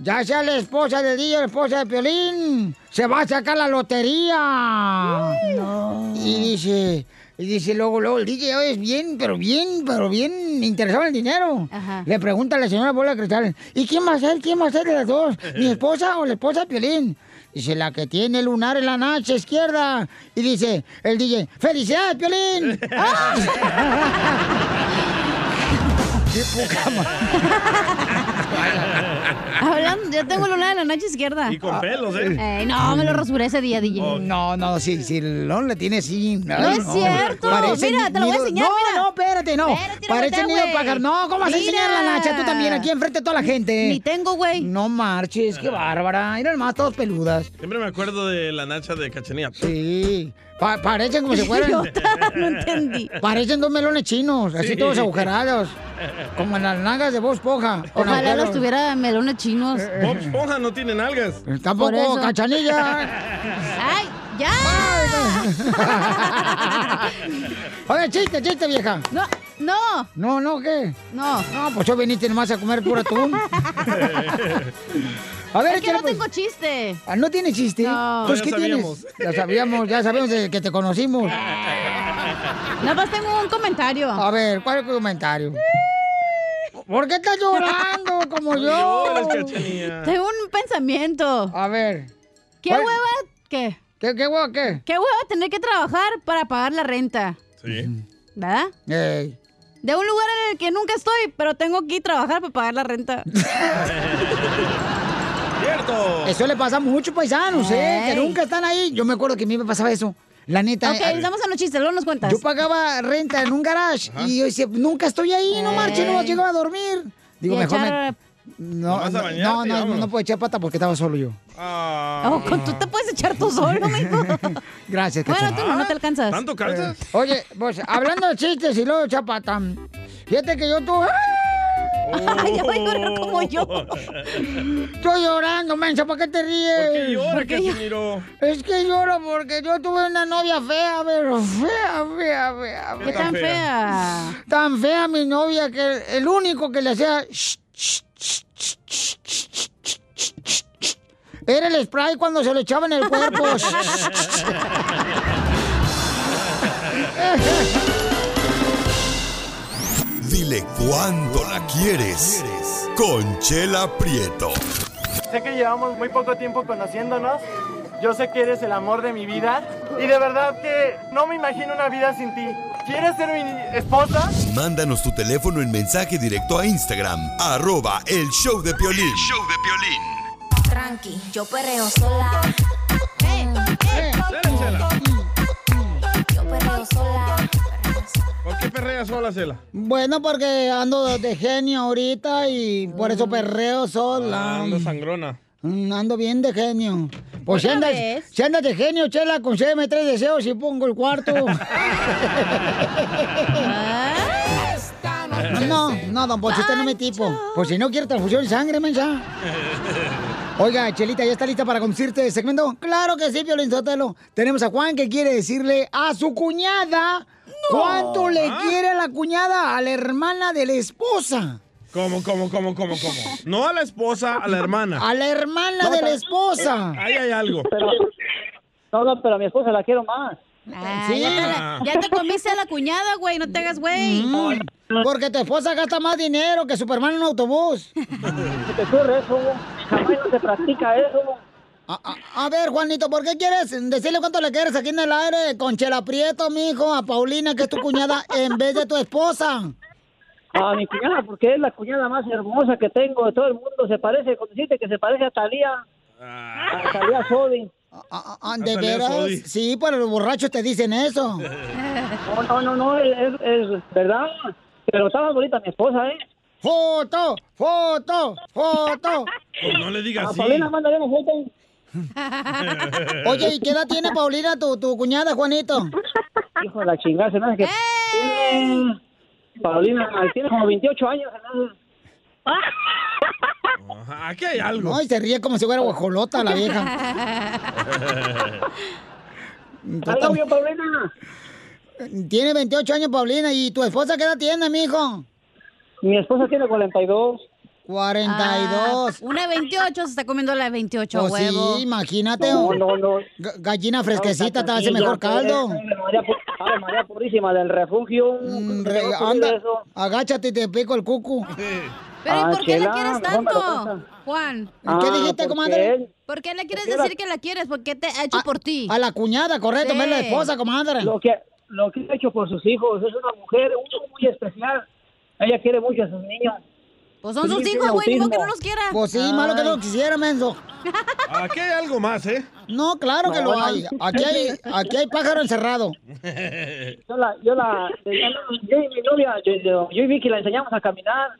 ya sea la esposa de DJ o la esposa de Piolín, se va a sacar la lotería. Y dice, y dice luego, luego, el DJ es bien, pero bien, pero bien interesado en el dinero. Ajá. Le pregunta a la señora Bola Cristal, ¿y quién va a ser? ¿Quién va a ser de las dos? ¿Mi esposa o la esposa de Piolín? Dice, la que tiene lunar en la nacha izquierda. Y dice, el DJ, ¡Felicidades, Piolín! ¡Ah! ¡Qué poca Hablando, yo tengo luna en la noche izquierda. Y con pelos, ¿eh? Ey, no, me lo rasuré ese día, DJ. No, no, sí, sí, el Lon le tiene así. No es cierto. Mira, te lo voy a enseñar, No, mira. no, espérate, no. Espérate, no Parece voltea, nido pájaro. No, ¿cómo vas a enseñar la nacha tú también aquí enfrente de toda la gente? Ni tengo, güey. No marches, qué bárbara. Mira nomás, todos peludas. Siempre me acuerdo de la nacha de Cachanía. Sí. Pa- parecen como si fueran. Idiota, no entendí. Parecen dos melones chinos, así Sí. todos agujerados. Como en las nalgas de Bob Esponja. con Ojalá los tuviera melones chinos. Bob Esponja no tiene nalgas. Tampoco cachanilla. ¡Ay, ya! Oye, chiste, chiste, vieja. No, no, No, no, ¿qué? no. No, pues yo viniste nomás a comer pura atún. A ver, Es que no pues. tengo chiste. Ah, ¿No tiene chiste? No. Pues, Ya ¿qué sabíamos. tienes? Ya sabíamos, ya sabíamos desde que te conocimos. Nada más tengo un comentario. A ver, ¿cuál es el comentario? ¿Por qué estás llorando como yo? Tengo un pensamiento. A ver. ¿Qué ¿Cuál? hueva? ¿Qué? ¿Qué, qué, huevo, qué? ¿Qué hueva tener que trabajar para pagar la renta? Sí. ¿Verdad? Ey. De un lugar en el que nunca estoy, pero tengo que ir a trabajar para pagar la renta. ¡Cierto! Eso le pasa a muchos paisanos, ¿eh? Que nunca están ahí. Yo me acuerdo que a mí me pasaba eso. La neta. ok, eh, vamos a los chistes, luego nos cuentas. Yo pagaba renta en un garage y yo decía, nunca estoy ahí, no marche, no llegaba a dormir. Digo, Y mejor me... No, ¿Nomás a no, bañarte no, no, no puedo echar pata porque estaba solo yo. Ah. Oh, con- tú te puedes echar tú solo, mijo. Gracias, Bueno, tú no, no te alcanzas. ¿Tanto calzas? Oye, pues hablando de chistes y luego de echar pata, fíjate que yo tuve... Ay, ya va a llorar como yo. Estoy llorando, mensa, ¿para qué te ríes? ¿Por qué llora, ¿Por qué? Es que lloro porque yo tuve una novia fea, pero fea, fea, fea. ¿Qué tan fea? Tan fea mi novia que el único que le hacía... sh- sh- era el spray cuando se lo echaban en el cuerpo. Dile cuándo la quieres. Conchela Prieto. Sé que llevamos muy poco tiempo conociéndonos yo sé que eres el amor de mi vida. Y de verdad que no me imagino una vida sin ti. ¿Quieres ser mi esposa? Mándanos tu teléfono en mensaje directo a Instagram, arroba el show de Piolín. show de Piolín. Tranqui, yo perreo sola. Yo perreo sola. ¿Por qué perrea sola, Cela? Bueno, porque ando de genio ahorita y por eso perreo sola. Ah, ando sangrona. Mm, Ando bien de genio. Pues si ¿Otra andas, vez? si andas de genio, chela, concédeme tres deseos y pongo el cuarto. no, no, don Poncho, usted no me tipo. Pues si no quiere transfusión de sangre, mensa. Oiga, Chelita, ¿ya está lista para conducirte el segmento? Claro que sí, Violín Sotelo. Tenemos a Juan que quiere decirle a su cuñada cuánto le Ah. quiere la cuñada, a la hermana de la esposa. ¿Cómo, cómo, cómo, cómo, cómo? No a la esposa, a la hermana. A la hermana de la esposa. Ahí hay algo. No, no, pero a mi esposa la quiero más. Ah, Sí. ya, te la- ya te comiste a la cuñada, güey, no te hagas güey. Mm, porque tu esposa gasta más dinero que Superman en un autobús. ¿Qué ocurre eso? Jamás no se practica eso. A, a- a ver, Juanito, ¿por qué quieres decirle cuánto le quieres aquí en el aire con Chela Prieto, mijo, a Paulina, que es tu cuñada, en vez de tu esposa? A mi cuñada, porque es la cuñada más hermosa que tengo de todo el mundo. Se parece, con decirte que se parece a Talía. A Talía Sodi. Ah, ¿De veras? Sodi. Sí, pero los borrachos te dicen eso. No, no, no, no, es, es verdad. Pero está más bonita mi esposa, ¿eh? ¡Foto! ¡Foto! ¡Foto! Pues no le digas A así. Paulina, mándale una foto. Oye, ¿y qué edad tiene Paulina, tu, tu cuñada, Juanito? Hijo de la chingada, se me hace que tiene... Paulina, tiene como 28 años. Aquí hay algo. No, y se ríe como si fuera guajolota la vieja. Algo bien, Paulina. Tiene 28 años, Paulina. ¿Y tu esposa qué edad tiene, mijo? Mi esposa tiene 42. 42. una 28 se está comiendo la 28, Pues huevo. sí, imagínate. No, no, no. Ga- Gallina fresquecita te hace mejor caldo. María, Ave María Purísima del refugio. Mm, ¿Qué re- va a anda, agáchate y te pico el cucu. Pero ¿y Ah, por qué la quieres tanto. Juan? ¿Qué dijiste, comadre? ¿Por qué le quieres porque decir la- que la quieres? ¿Por qué te ha hecho por ti? A la cuñada, correcto, Sí. no es la esposa, comadre. Lo que, lo que ha hecho por sus hijos. Es una mujer uno muy especial. Ella quiere mucho a sus niños. Pues son Su sus hijos, güey, ni modo que no los quiera. Pues sí, malo que no lo quisiera, menso. Aquí hay algo más, ¿eh? No, claro que No, lo hay. Aquí hay, aquí hay pájaro encerrado. Yo la, yo la, yo y mi novia, yo, yo- y Vicky la enseñamos a caminar.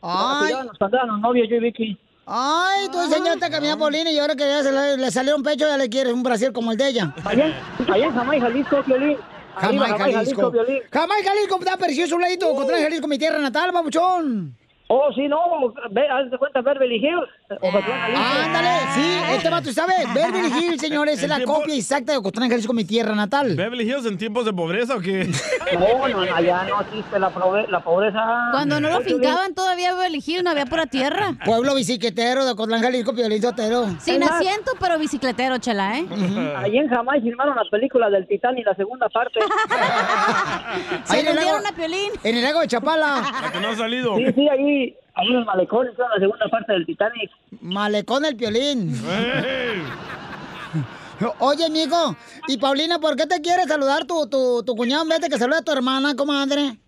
Ay. Nos éramos novios, yo y Vicky. Ay, tú enseñaste a caminar Paulina y ahora que ya se le, le salió un pecho, ya le quieres un brasier como el de ella. Allá, allá en Jamaica, Jalisco, Violín. Jamaica, Jalisco. Violín. Jamaica, Jalisco, está precioso un ladito. Contra Jalisco, mi tierra natal, babuchón. Oh, sí, no, ve, haz de cuenta Beverly Hills. Jalisco. Ándale, sí, este vato, ¿sabes? Beverly Hills, señores, es la tiempo- copia exacta de Ocotlán, Jalisco, mi tierra natal. ¿Beverly Hills en tiempos de pobreza o qué? No, no, allá no existe la, pobre- la pobreza. Cuando no lo fincaban todavía Beverly Hills, no había pura tierra. Pueblo bicicletero de Ocotlán, Jalisco, Piolín Sotero. Sin asiento, pero bicicletero, chela, ¿eh? Allí en Jamaica filmaron la película del Titanic, la segunda parte. Se Ahí en el lago- a Piolín. En el lago de Chapala. La que no ha salido. Sí, sí, ahí, ahí en el malecón, esa es la segunda parte del Titanic. Malecón el Piolín. Oye, amigo, y Paulina, ¿por qué te quiere saludar tu, tu, tu cuñado en vez de que salude a tu hermana, comadre?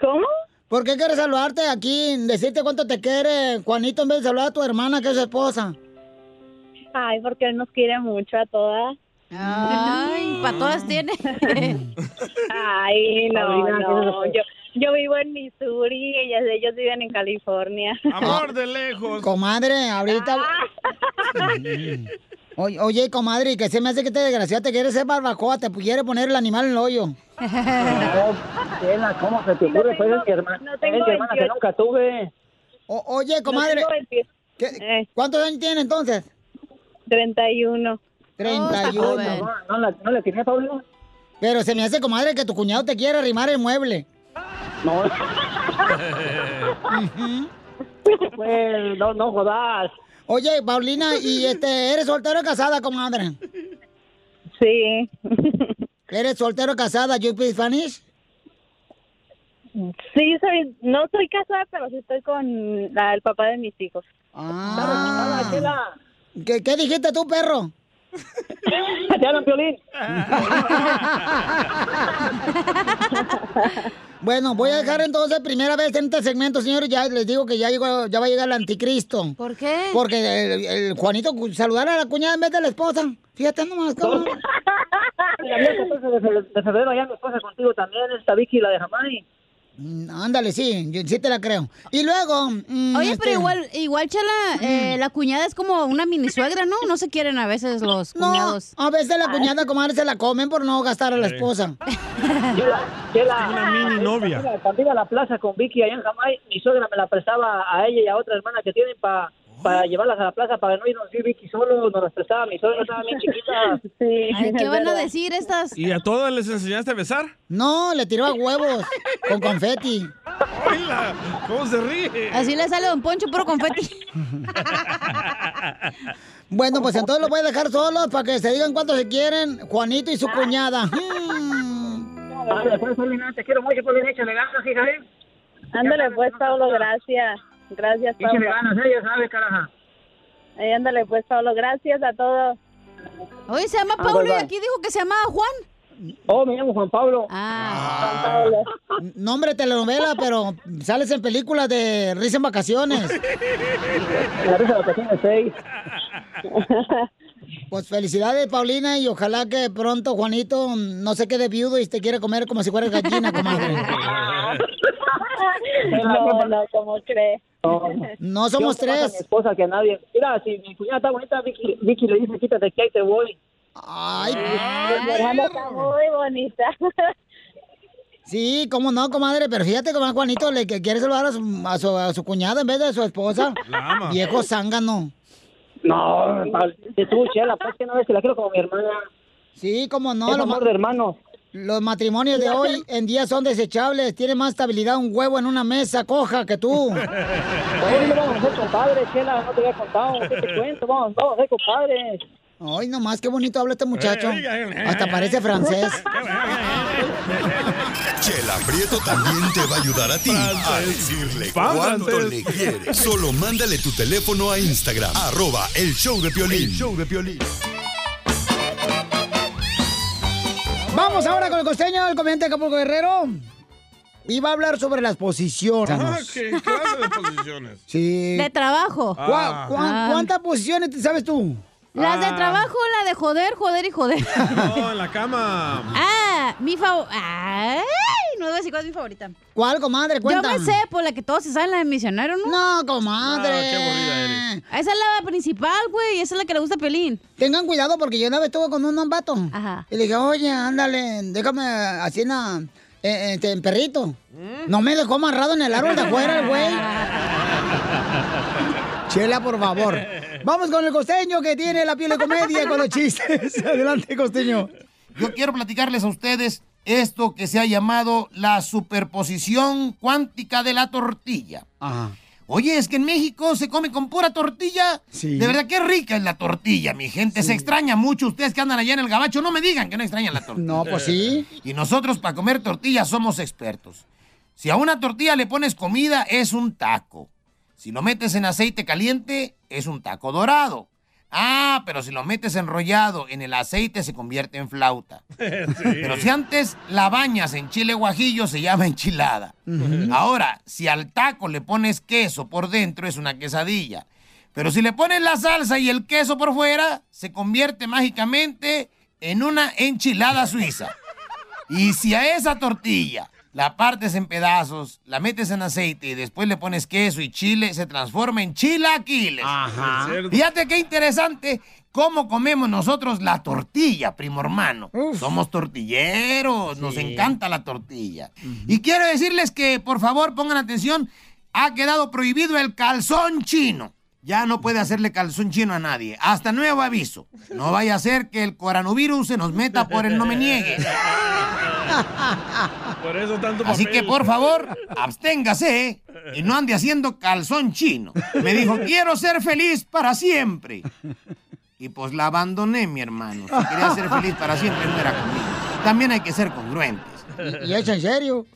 ¿Cómo? ¿Por qué quieres saludarte aquí, decirte cuánto te quiere Juanito en vez de saludar a tu hermana, que es su esposa? Ay, porque él nos quiere mucho a todas. Ay, para todas tiene. Ay, no, Paulina, no. ¿qué es Yo, yo vivo en Missouri, ellas, ellos viven en California. Amor de lejos. Comadre, ahorita... Oye, oye, comadre, ¿y que se me hace que te desgraciada te quiere ser barbacoa, te quiere poner el animal en el hoyo. No, ¿cómo se te ocurre? Pues es mi hermana, no es tengo mi hermana que 28. nunca tuve. O- oye, comadre, No tengo 28, ¿qué- ¿cuántos años tiene entonces? 31. 31. No, no, la, no le tenía Paulina. Pero se me hace, comadre, que tu cuñado te quiere arrimar el mueble. No. pues, no, no jodas. Oye, Paulina, ¿y este, eres soltero o casada, comadre? Sí. ¿Eres soltero o casada? ¿You speak Spanish? Sí, soy, no soy casada, pero sí estoy con la- el papá de mis hijos. Ah. ¿Qué, qué dijiste tú, perro? Te hablan, Piolín. Bueno, voy a dejar entonces primera vez en este segmento, señores. Ya les digo que ya llegó, ya va a llegar el anticristo. ¿Por qué? Porque el, el Juanito saludar a la cuñada en vez de la esposa. Fíjate nomás, cabrón. La mía, el 14 de fe- de febrero, allá mi esposa contigo también, esta Vicky, la de Jamai. Mm, Ándale, sí, yo sí te la creo. Y luego. mm, Oye, este, pero igual, igual, Chela, eh, la cuñada es como una mini suegra, ¿no? No se quieren a veces los No, cuñados. a veces la cuñada, comadre, se la comen por no gastar a la esposa. Chela, Una mini novia. Cuando iba- a la plaza con Vicky allá en Jamai, mi suegra me la prestaba a ella y a otra hermana que tienen para para llevarlas a la plaza para no irnos Vicky solo, nos las prestaba mi suegra, estaba bien chiquita. Sí, Ay, ¿Qué van a decir estas? ¿Y a todas les enseñaste a besar? No, le tiró a huevos con confeti. Hola, ¿Cómo se ríe? Así le sale a Don Poncho, puro confeti. Bueno, pues entonces los voy a dejar solos para que se digan cuánto se quieren, Juanito y su cuñada. Ándale, pues, Paulina, te quiero mucho, Paulina, échale ganas, hija, ¿eh? Ándale pues, Pablo, gracias. Gracias, Pablo. Échale ganas, ella sabe, caraja. Ay, ándale pues, Pablo, gracias a todos. Oye, se llama Ah, Pablo y aquí dijo que se llamaba Juan. Oh, me llamo Juan Pablo. Ah. Nombre de telenovela, pero sales en películas de risa en vacaciones. La risa de vacaciones 6. Pues felicidades, Paulina, y ojalá que pronto Juanito no se quede viudo y te quiere comer como si fueras gallina, comadre. No, no, ¿cómo crees? No somos más a tres. mi esposa que a nadie. Mira, si mi cuñada está bonita, Vicky, Vicky le dice, quítate que ahí te voy. Ay, está muy bonita. Sí, cómo no, comadre, pero fíjate cómo Juanito le que quiere saludar a su, a su, a su cuñada en vez de a su esposa. La ama. Viejo zángano. No, de tú, Chela, pues que no ves que la quiero como mi hermana. Sí, cómo no. Es amor de hermanos. Los matrimonios de hoy en día son desechables. Tiene más estabilidad un huevo en una mesa coja que tú. Vamos a ser compadres, Chela, no te había contado. ¿Qué te cuento? Vamos, vamos a ser compadres. Ay, nomás, qué bonito habla este muchacho. Hasta parece francés. Chela Prieto también te va a ayudar a ti a decirle cuánto le quieres. Solo mándale tu teléfono a Instagram, arroba el show de Piolín. El show de Piolín. Vamos ahora con el costeño del comediante de Acapulco Guerrero. Y va a hablar sobre las posiciones. Ah, ¿Qué clase de posiciones? Sí. De trabajo. ¿Cuá- cuá- Ah. ¿Cuántas posiciones te sabes tú? Las de Ah. trabajo, la de joder, joder y joder. No, en la cama. Ah, mi favorita. Ay, no debo decir cuál es mi favorita. ¿Cuál, comadre? Cuenta. Yo me sé, por la que todos se saben, la de misionero, ¿no? No, comadre. Ah, qué aburrida eres. Esa es la principal, güey. Esa es la que le gusta a Pelín. Tengan cuidado porque yo una vez estuve con un vato. Ajá. Y le dije, oye, ándale, déjame así eh, este, en perrito. ¿Mm? No me dejó amarrado en el árbol de afuera el güey. Chela, por favor. Vamos con el costeño que tiene la piel de comedia con los chistes. Adelante, costeño. Yo quiero platicarles a ustedes esto que se ha llamado la superposición cuántica de la tortilla. Oye, es que en México se come con pura tortilla. Sí. De verdad, qué rica es la tortilla, mi gente. Se extraña mucho. Ustedes que andan allá en el gabacho, no me digan que no extrañan la tortilla. No, pues sí. Y nosotros para comer tortillas somos expertos. Si a una tortilla le pones comida, es un taco. Si lo metes en aceite caliente, es un taco dorado. Ah, pero si lo metes enrollado en el aceite, se convierte en flauta. Pero si antes la bañas en chile guajillo, se llama enchilada. Ahora, si al taco le pones queso por dentro, es una quesadilla. Pero si le pones la salsa y el queso por fuera, se convierte mágicamente en una enchilada suiza. Y si a esa tortilla la partes en pedazos, la metes en aceite y después le pones queso y chile, se transforma en chilaquiles. Ajá. Fíjate qué interesante cómo comemos nosotros la tortilla, primo hermano. Somos tortilleros, nos encanta la tortilla. Y quiero decirles que, por favor, pongan atención, ha quedado prohibido el calzón chino. Ya no puede hacerle calzón chino a nadie. Hasta nuevo aviso. No vaya a ser que el coronavirus se nos meta por el no me niegue. Por eso tanto Así papel. que por favor, absténgase y no ande haciendo calzón chino. Me dijo, quiero ser feliz para siempre. Y pues la abandoné, mi hermano. Si quería ser feliz para siempre, no era conmigo. También hay que ser congruentes. ¿Y es en serio?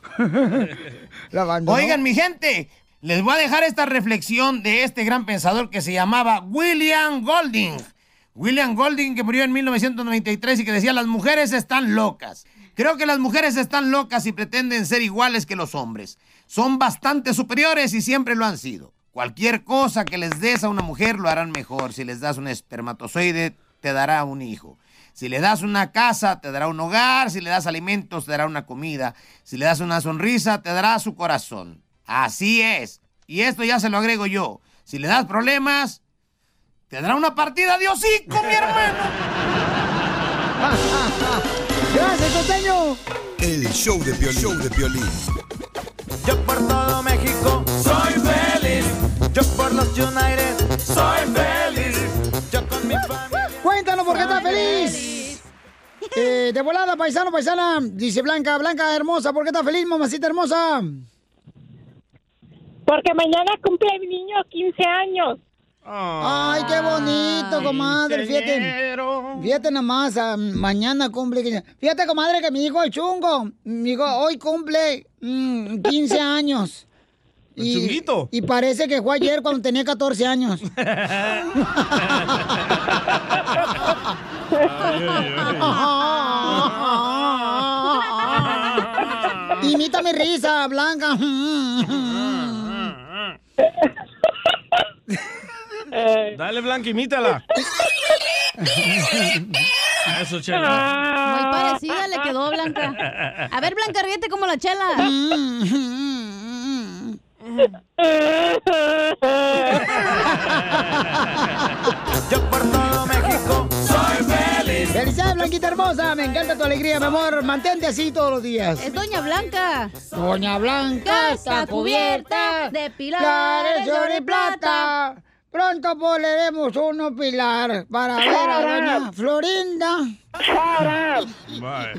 La abandonó. Oigan, mi gente, les voy a dejar esta reflexión de este gran pensador que se llamaba William Golding. William Golding, que murió en 1993 y que decía, las mujeres están locas. Creo que las mujeres están locas y pretenden ser iguales que los hombres. Son bastante superiores y siempre lo han sido. Cualquier cosa que les des a una mujer lo harán mejor. Si les das un espermatozoide, te dará un hijo. Si le das una casa, te dará un hogar. Si le das alimentos, te dará una comida. Si le das una sonrisa, te dará su corazón. Así es. Y esto ya se lo agrego yo. Si le das problemas, te dará una partida de hocico, mi hermano. ¡Gracias, costeño! El show de Piolín. Show de Piolín. Yo por todo México soy feliz. Yo por los United soy feliz. Yo con mi familia. Cuéntanos por qué estás feliz. Eh, de volada, paisano, paisana. Dice Blanca, Blanca hermosa, ¿por qué estás feliz, mamacita hermosa? Porque mañana cumple mi niño 15 años. Ay, qué bonito, comadre. Fíjate, fíjate nomás, ah, mañana cumple. Fíjate, comadre, que mi hijo es chungo. Mi hijo hoy cumple mm, 15 años. ¿El chunguito? Y parece que fue ayer cuando tenía 14 años. Imita mi risa, Blanca. Dale, Blanca, imítala. Eso, chela. Muy parecida le quedó Blanca. A ver, Blanca, ríete como la chela. Yo por todo México soy feliz. Felicidades, Blanquita hermosa. Me encanta tu alegría, mi amor. Mantente así todos los días. Es Doña Blanca. Doña Blanca está cubierta de pilares de oro y plata. Pronto poneremos uno pilar para ver a doña Florinda.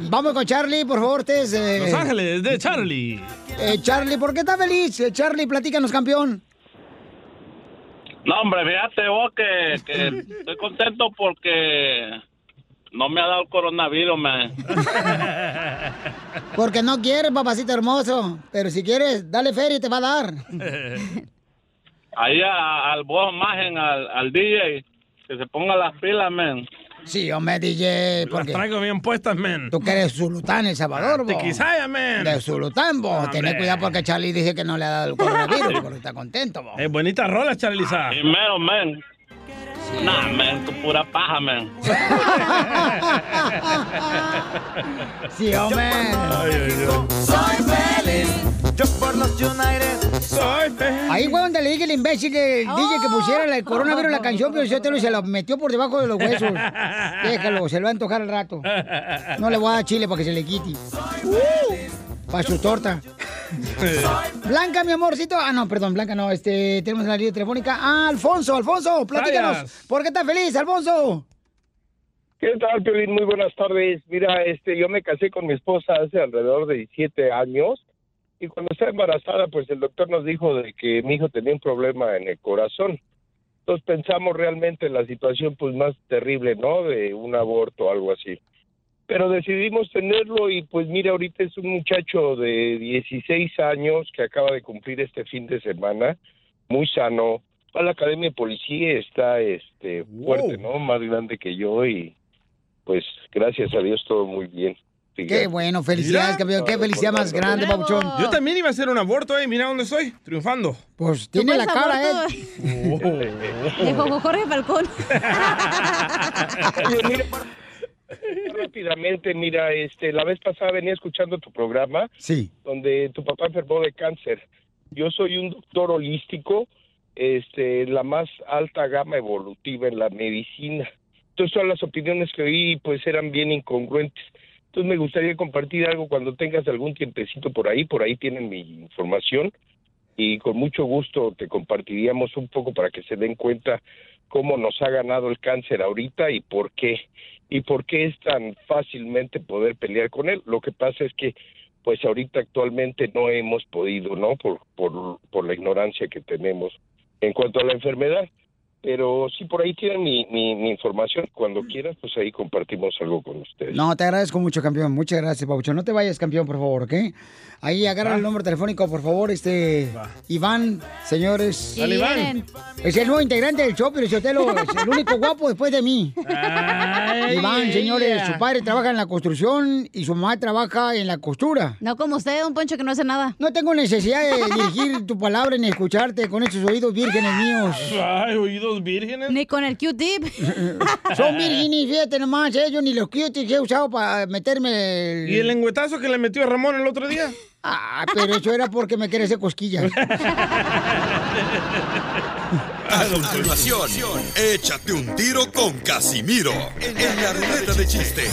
Vamos con Charlie, por favor, eh, Los Ángeles de Charlie. eh, Charlie, ¿por qué estás feliz? Eh, Charlie, platícanos, campeón. No, hombre, fíjate vos que, que estoy contento porque no me ha dado el coronavirus, man. Porque no quieres, papacito hermoso. Pero si quieres, dale feria y te va a dar. Ahí a- al vos imagen, al, al DJ, que se ponga las pilas, man. Sí, hombre, DJ. Las Porque traigo bien puestas, men. tú que eres Zulután, El Salvador, De bo. Quisaya, men. De Zulután, bo. Tené Hombre. cuidado porque Charlie dice que no le ha dado el coronavirus, porque está contento, bo. Es bonita rola, Charliza. Primero, man. Nah, man, tu pura paja, man. Sí, hombre. Soy feliz. Yo por los United soy feliz. Ahí fue donde le dije al imbécil del DJ que pusiera el coronavirus en la canción, pero yo te lo se lo metió por debajo de los huesos. Déjalo, se lo va a antojar al rato. No le voy a dar chile para que se le quite. Para su torta. Blanca, mi amorcito. Ah, no, perdón, Blanca, no. Este, tenemos la línea telefónica. Ah, Alfonso, Alfonso, platícanos. ¿Por qué estás feliz, Alfonso? ¿Qué tal, Piolín? Muy buenas tardes. Mira, este, yo me casé con mi esposa hace alrededor de 17 años y cuando estaba embarazada, pues el doctor nos dijo de que mi hijo tenía un problema en el corazón. Entonces pensamos realmente en la situación pues más terrible, ¿no? De un aborto o algo así. Pero decidimos tenerlo y pues mira, ahorita es un muchacho de 16 años que acaba de cumplir este fin de semana, muy sano. Va a la academia de policía, está este fuerte, ¿no? Más grande que yo y pues gracias a Dios todo muy bien. Qué bueno, felicidades, campeón. Qué felicidad más grande, papuchón. Yo también iba a hacer un aborto, eh. Mira dónde estoy, triunfando. Pues tiene la cara, ¿eh? De Jojo Jorge Falcón. Rápidamente, mira, este, la vez pasada venía escuchando tu programa, sí, donde tu papá enfermó de cáncer. Yo soy un doctor holístico, este, la más alta gama evolutiva en la medicina. Entonces todas las opiniones que oí, pues, eran bien incongruentes. Entonces me gustaría compartir algo cuando tengas algún tiempecito por ahí, por ahí tienen mi información y con mucho gusto te compartiríamos un poco para que se den cuenta cómo nos ha ganado el cáncer ahorita y por qué y por qué es tan fácilmente poder pelear con él. Lo que pasa es que pues ahorita actualmente no hemos podido, ¿no? Por, por, por la ignorancia que tenemos en cuanto a la enfermedad. Pero si por ahí tienen mi, mi, mi información, cuando quieras, pues ahí compartimos algo con ustedes. No, te agradezco mucho, campeón. Muchas gracias, Pabuchón. No te vayas, campeón, por favor, ¿ok? Ahí agarra el número telefónico, por favor, este... Iván, señores. Dale, Iván. Es el nuevo integrante del show, pero es el único guapo después de mí. Ay, Iván, señores, su padre trabaja en la construcción y su mamá trabaja en la costura. No como usted, don Poncho, que no hace nada. No tengo necesidad de dirigir tu palabra ni escucharte con esos oídos vírgenes míos. Ay, oídos vírgenes. Ni con el Q-tip. Son vírgenes, fíjate nomás, eh, yo ni los cuties he usado para meterme el... ¿Y el lengüetazo que le metió a Ramón el otro día? Ah, pero eso era porque me quería hacer cosquillas. A continuación, échate un tiro con Casimiro en la ruleta de chiste.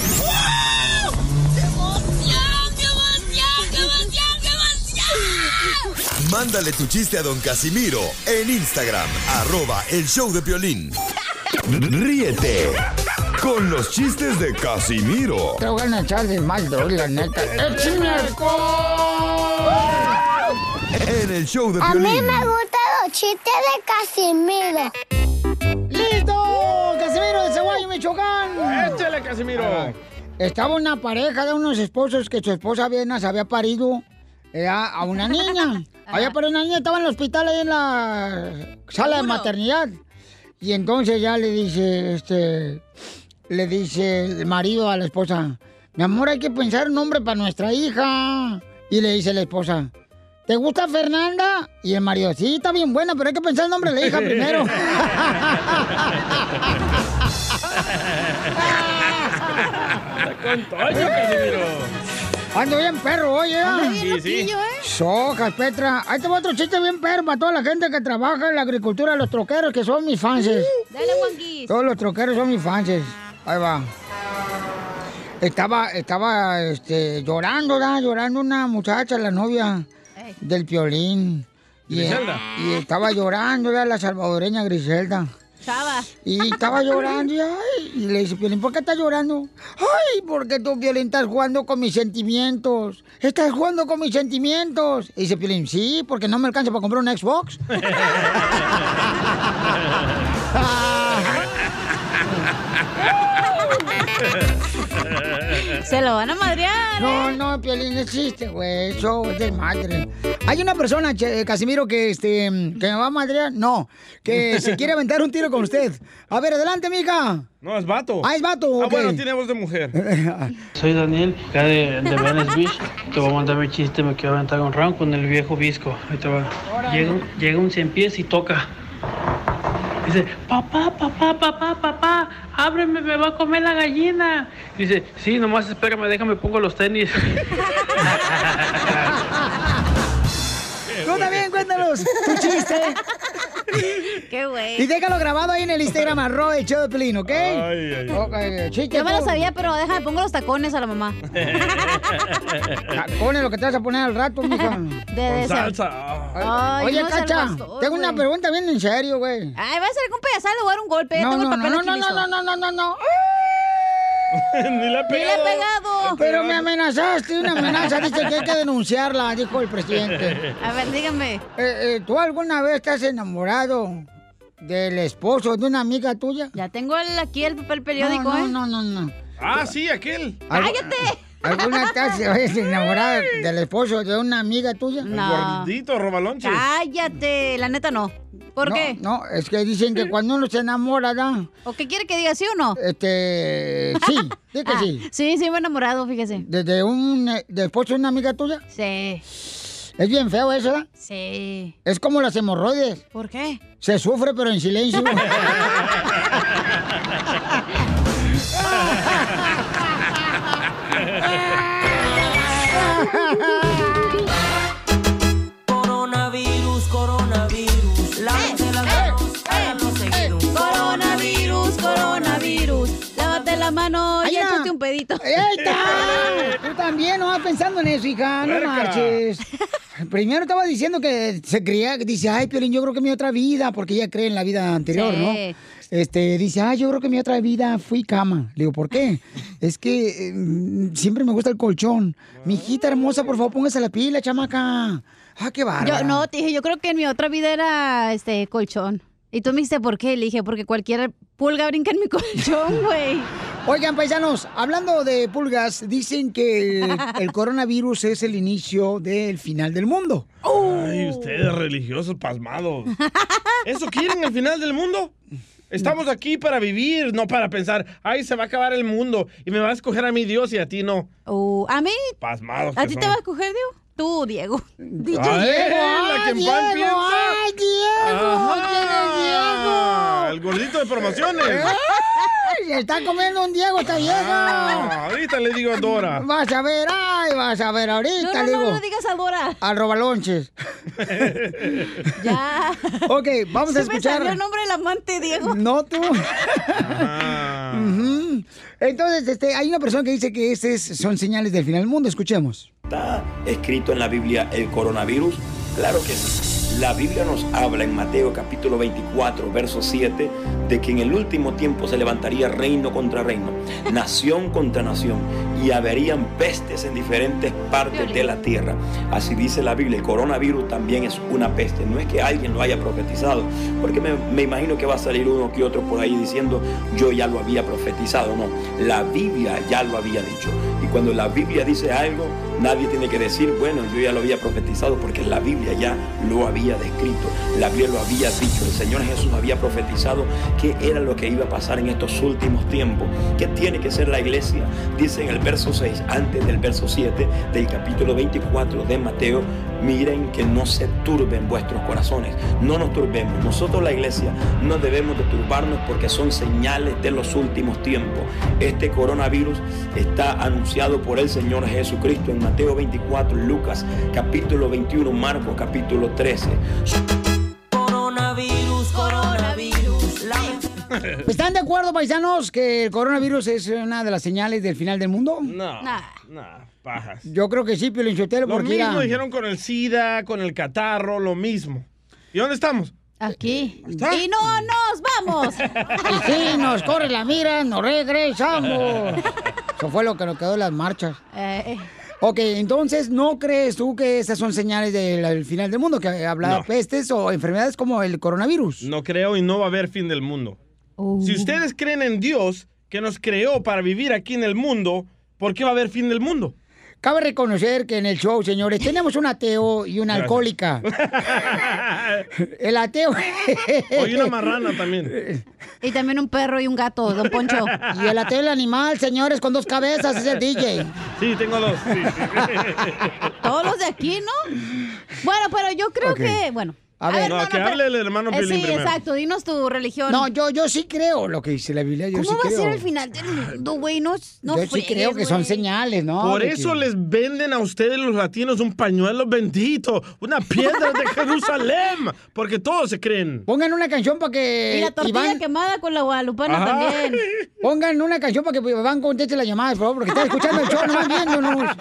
Mándale tu chiste a don Casimiro en Instagram, arroba el show de violín. Ríete con los chistes de Casimiro Te voy a echar de mal, droga, la neta. ¡Échame en el show de A mí me gustan los chistes de Casimiro. ¡Listo! ¡Casimiro de Ceguayo, Michoacán! ¡Échale, Casimiro! Estaba una pareja de unos esposos que su esposa apenas había parido eh, a una niña. Había parido una niña, estaba en el hospital ahí en la sala de maternidad. Y entonces ya le dice, este, le dice el marido a la esposa, mi amor, hay que pensar un nombre para nuestra hija. Y le dice la esposa, ¿te gusta Fernanda? Y el marido, sí, está bien buena, pero hay que pensar el nombre de la hija primero. Con Toño, Casimiro. Ando bien perro, oye. Anda bien Sí, ¿eh? Sojas, Petra. Ahí te va otro chiste bien perro para toda la gente que trabaja en la agricultura, los troqueros, que son mis fans. Dale, Wanguis. Todos los troqueros son mis fans. Ahí va. Estaba, estaba, este, llorando, ¿verdad? Llorando una muchacha, la novia del piolín. Y, Griselda. y estaba llorando, ¿verdad? La salvadoreña Griselda. Y estaba llorando y, ay, y le dice, Piolín, ¿por qué estás llorando? Ay, porque tú, Piolín, estás jugando con mis sentimientos. Estás jugando con mis sentimientos. Y dice Piolín, sí, porque no me alcanza para comprar un Xbox. Se lo van a madrear. No, no, Piolín, no existe, güey. Eso es de madre. Hay una persona, che- Casimiro, que, este, que me va a madrear. No, que se quiere aventar un tiro con usted. A ver, adelante, mija. No, es vato. Ah, es vato, Ah, bueno, tiene voz de mujer. Soy Daniel, acá de, de Venice Beach. Te voy a mandar mi chiste, me quiero aventar un round con el viejo Visco. Ahí te va. Llega, un- llega un cien pies y toca. Dice, papá, papá, papá, papá, ábreme, me va a comer la gallina. Dice, sí, nomás espérame, déjame, pongo los tenis. Tú también, cuéntanos tu chiste. Qué güey. Y déjalo grabado ahí en el Instagram, arroba el show de Pelín, ¿ok? Ay, ay. Ok, chiste, Yo me lo sabía, pero déjame, pongo los tacones a la mamá. Tacones, lo que te vas a poner al rato, mija. De esa- Ay, Oye, no Cacha, pastor, tengo una pregunta bien en serio, güey. Ay, va a ser un payasal, le voy a dar un golpe. No, Tengo el no, papel no, aquí no, listo. no, no, no, no, no. Ni le ha Ni le he pegado. pegado. Pero me amenazaste, una amenaza. Dice que hay que denunciarla, dijo el presidente. A ver, dígame. Eh, eh, ¿Tú alguna vez estás enamorado del esposo de una amiga tuya? Ya tengo el- aquí el papel periódico, no, ¿eh? No, no, no, no. Ah, sí, aquel. ¡Cállate! ¿Alguna estás enamorada del esposo de una amiga tuya? El No. gordito, robalonches. Cállate, la neta no. ¿Por No, qué? No, es que dicen que cuando uno se enamora, ¿da? ¿O qué quiere que diga, sí o no? Este, sí, sí que Ah, sí. Sí, sí, me he enamorado, fíjese. ¿Desde un del esposo de una amiga tuya? Sí. Es bien feo eso, ¿verdad? Sí. Es como las hemorroides. ¿Por qué? Se sufre, pero en silencio. Coronavirus, coronavirus. Lávate las manos, háganlo seguido. Coronavirus, coronavirus. Lávate la mano y échate un pedito. ¡Ahí está! Tú también no vas pensando en eso, hija. No marches. Primero estaba diciendo que se creía, dice, ay, Piolín, yo creo que mi otra vida, porque ella cree en la vida anterior, Sí. ¿no? Este, dice, ay, yo creo que mi otra vida fui cama. Le digo, ¿por qué? es que eh, siempre me gusta el colchón. Mi hijita hermosa, por favor, póngase la pila, chamaca. Ah, qué bárbara. Yo, no, te dije, yo creo que en mi otra vida era este colchón. Y tú me dijiste, ¿por qué? Le dije, porque cualquier pulga brinca en mi colchón, güey. Oigan, paisanos, hablando de pulgas, dicen que el, el coronavirus es el inicio del final del mundo. Ay, ustedes religiosos pasmados. ¿Eso quieren al final del mundo? Estamos aquí para vivir, no para pensar, ay, se va a acabar el mundo y me va a escoger a mi Dios y a ti no. Uh, ¿A mí? Pasmados. ¿A ti te va a escoger, Diego? Tú, Diego. Dicho Ay, Diego. la que en pan Diego, piensa. ay, Diego. ¿Quién es Diego? Ah, el gordito de promociones. Está comiendo un Diego, esta vieja. Ah, ahorita le digo a Dora. Vas a ver, ay, vas a ver ahorita, No, no, le no, digo. no digas a Dora. Al robalonches. Ya. Ok, vamos a Se me escuchar. salió el nombre del amante, Diego. No tú. Ah. Entonces, este, hay una persona que dice que esas son señales del final del mundo. Escuchemos. ¿Está escrito en la Biblia el coronavirus? Claro que sí. La Biblia nos habla en Mateo capítulo 24, verso 7, de que en el último tiempo se levantaría reino contra reino, nación contra nación, y haberían pestes en diferentes partes de la tierra. Así dice la Biblia, el coronavirus también es una peste. No es que alguien lo haya profetizado, porque me, me imagino que va a salir uno que otro por ahí diciendo, yo ya lo había profetizado. No, la Biblia ya lo había dicho. Y cuando la Biblia dice algo, nadie tiene que decir, bueno, yo ya lo había profetizado, porque la Biblia ya lo había descrito. La Biblia lo había dicho. El Señor Jesús había profetizado qué era lo que iba a pasar en estos últimos tiempos. ¿Qué tiene que ser la iglesia? Dice en el verso 6, antes del verso 7 del capítulo 24 de Mateo, miren que no se turben vuestros corazones. No nos turbemos. Nosotros la iglesia no debemos de turbarnos porque son señales de los últimos tiempos. Este coronavirus está anunciado por el Señor Jesucristo en Mateo 24, Lucas capítulo 21, Marcos capítulo 13. Coronavirus, coronavirus. La ¿Están de acuerdo, paisanos, que el coronavirus es una de las señales del final del mundo? No, no, pajas. Yo creo que sí, Pio Linchotelo, Lo porque mismo mira, dijeron con el SIDA, con el catarro, lo mismo. ¿Y dónde estamos? Aquí. Y no nos vamos. y sí, nos corre la mira, nos regresamos. Eso fue lo que nos quedó en las marchas. Eh, Ok, entonces, ¿no crees tú que esas son señales del final del mundo? Que habla No. pestes o enfermedades como el coronavirus. No creo y no va a haber fin del mundo. Si ustedes creen en Dios, que nos creó para vivir aquí en el mundo, ¿por qué va a haber fin del mundo? Cabe reconocer que en el show, señores, tenemos un ateo y una Gracias. alcohólica. El ateo. Oye, una marrana también. Y también un perro y un gato, don Poncho. Y el ateo el animal, señores, con dos cabezas, es el DJ. Sí, tengo dos. sí. Todos los de aquí, ¿no? Bueno, pero yo creo que, bueno. A ver. No, no, que pero- hable el hermano Eh, Piolín sí, primero. exacto. Dinos tu religión. No, yo, yo sí creo lo que dice la Biblia. Yo ¿Cómo sí va a ser el final del mundo, güey? No, no yo sí fregues, creo que son señales, ¿no? Por De eso que- les venden a ustedes los latinos un pañuelo bendito, una piedra de Jerusalén, porque todos se creen. Pongan una canción para que. Y la tortilla Iván- quemada con la guadalupana Ajá. también. Pongan una canción para que Iván conteste las llamadas, por favor, porque está escuchando el show, no viéndonos.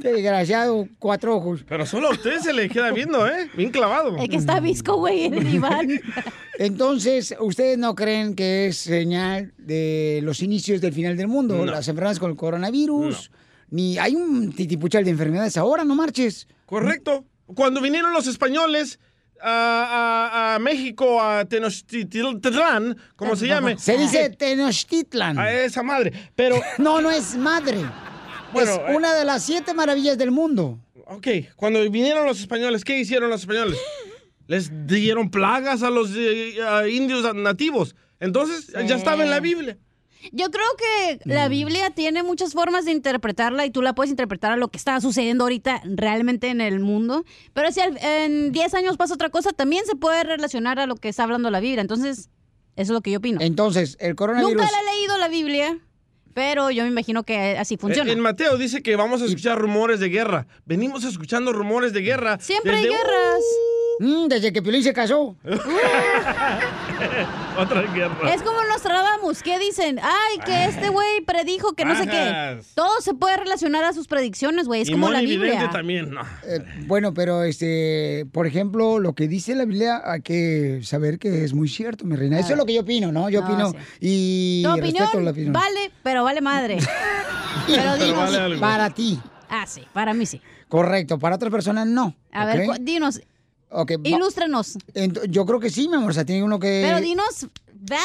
Qué desgraciado, cuatro ojos. Pero solo a ustedes se le queda viendo, ¿eh? Bien clavado. El que está visco, güey, el Iván. Entonces, ¿ustedes no creen que es señal de los inicios del final del mundo? No. Las enfermedades con el coronavirus. Ni hay un titipuchal de enfermedades ahora, no marches. Correcto. Cuando vinieron los españoles a, a- a México, a Tenochtitlán, como se llame. Se dice Tenochtitlan. A esa madre. Pero, No, no es madre. Bueno, es eh. una de las siete maravillas del mundo. Ok, cuando vinieron los españoles, ¿qué hicieron los españoles? Les dieron plagas a los eh, a indios nativos. Entonces, ya estaba en la Biblia. Yo creo que la Mm. Biblia tiene muchas formas de interpretarla y tú la puedes interpretar a lo que está sucediendo ahorita realmente en el mundo. Pero si en 10 años pasa otra cosa, también se puede relacionar a lo que está hablando la Biblia. Entonces, eso es lo que yo opino. Entonces, el coronavirus. Nunca la he leído la Biblia, pero yo me imagino que así funciona. En en Mateo dice que vamos a escuchar rumores de guerra. Venimos escuchando rumores de guerra. Siempre hay guerras. Mm, desde que Piolín se casó. Otra guerra. Es como Nostradamus, ¿qué dicen? Ay, que este güey predijo que no sé qué. Bajas. Todo se puede relacionar a sus predicciones, güey. Es y como la Moni Biblia. Vidente también. No. Eh, bueno, pero este, por ejemplo, lo que dice la Biblia hay que saber que es muy cierto, mi reina. Eso es lo que yo opino, ¿no? Yo No, opino sí. y Tu respeto opinión la opinión. vale, pero vale madre. pero Pero dinos. vale algo. Para ti, Ah, sí, para mí sí. correcto. Para otras personas no. A ¿ok? ver, cu- dinos. Ok, va- Ilústrenos. Ent- yo creo que sí, mi amor. O sea, tiene uno que. Pero dinos.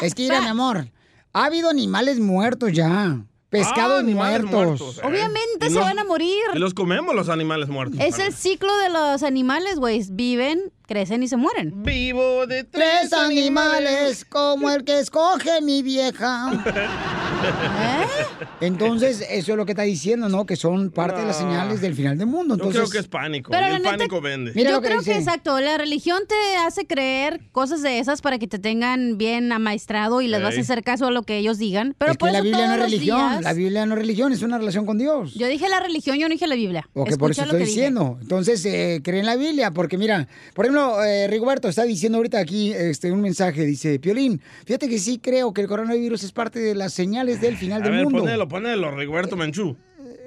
Es que mira, mi amor. Ha habido animales muertos ya. Pescados Ah, muertos. muertos, ¿eh? Obviamente Y se los- van a morir. Y los comemos los animales muertos. Es el ciclo de los animales, güey. Viven, crecen y se mueren. Vivo de Tres animales como el que escoge mi vieja. Entonces, eso es lo que está diciendo, ¿no? Que son parte de las señales del final del mundo. Yo Entonces, creo que es pánico. Pero el neta- pánico vende. Mira Yo que creo que dice. exacto, la religión te hace creer cosas de esas para que te tengan bien amaestrado y les vas a hacer caso a lo que ellos digan. Pero es por que la eso Biblia no es religión. días- La Biblia no es religión, es una relación con Dios. Yo dije la religión, yo no dije la Biblia. Ok, por eso estoy que dije. diciendo. Entonces, eh, creen en la Biblia, porque mira, por ejemplo, eh, Rigoberto está diciendo ahorita aquí este, un mensaje, dice, Piolín, fíjate que sí creo que el coronavirus es parte de las señales del final A del ver, mundo. ponelo, ponelo, Rigoberto Menchú.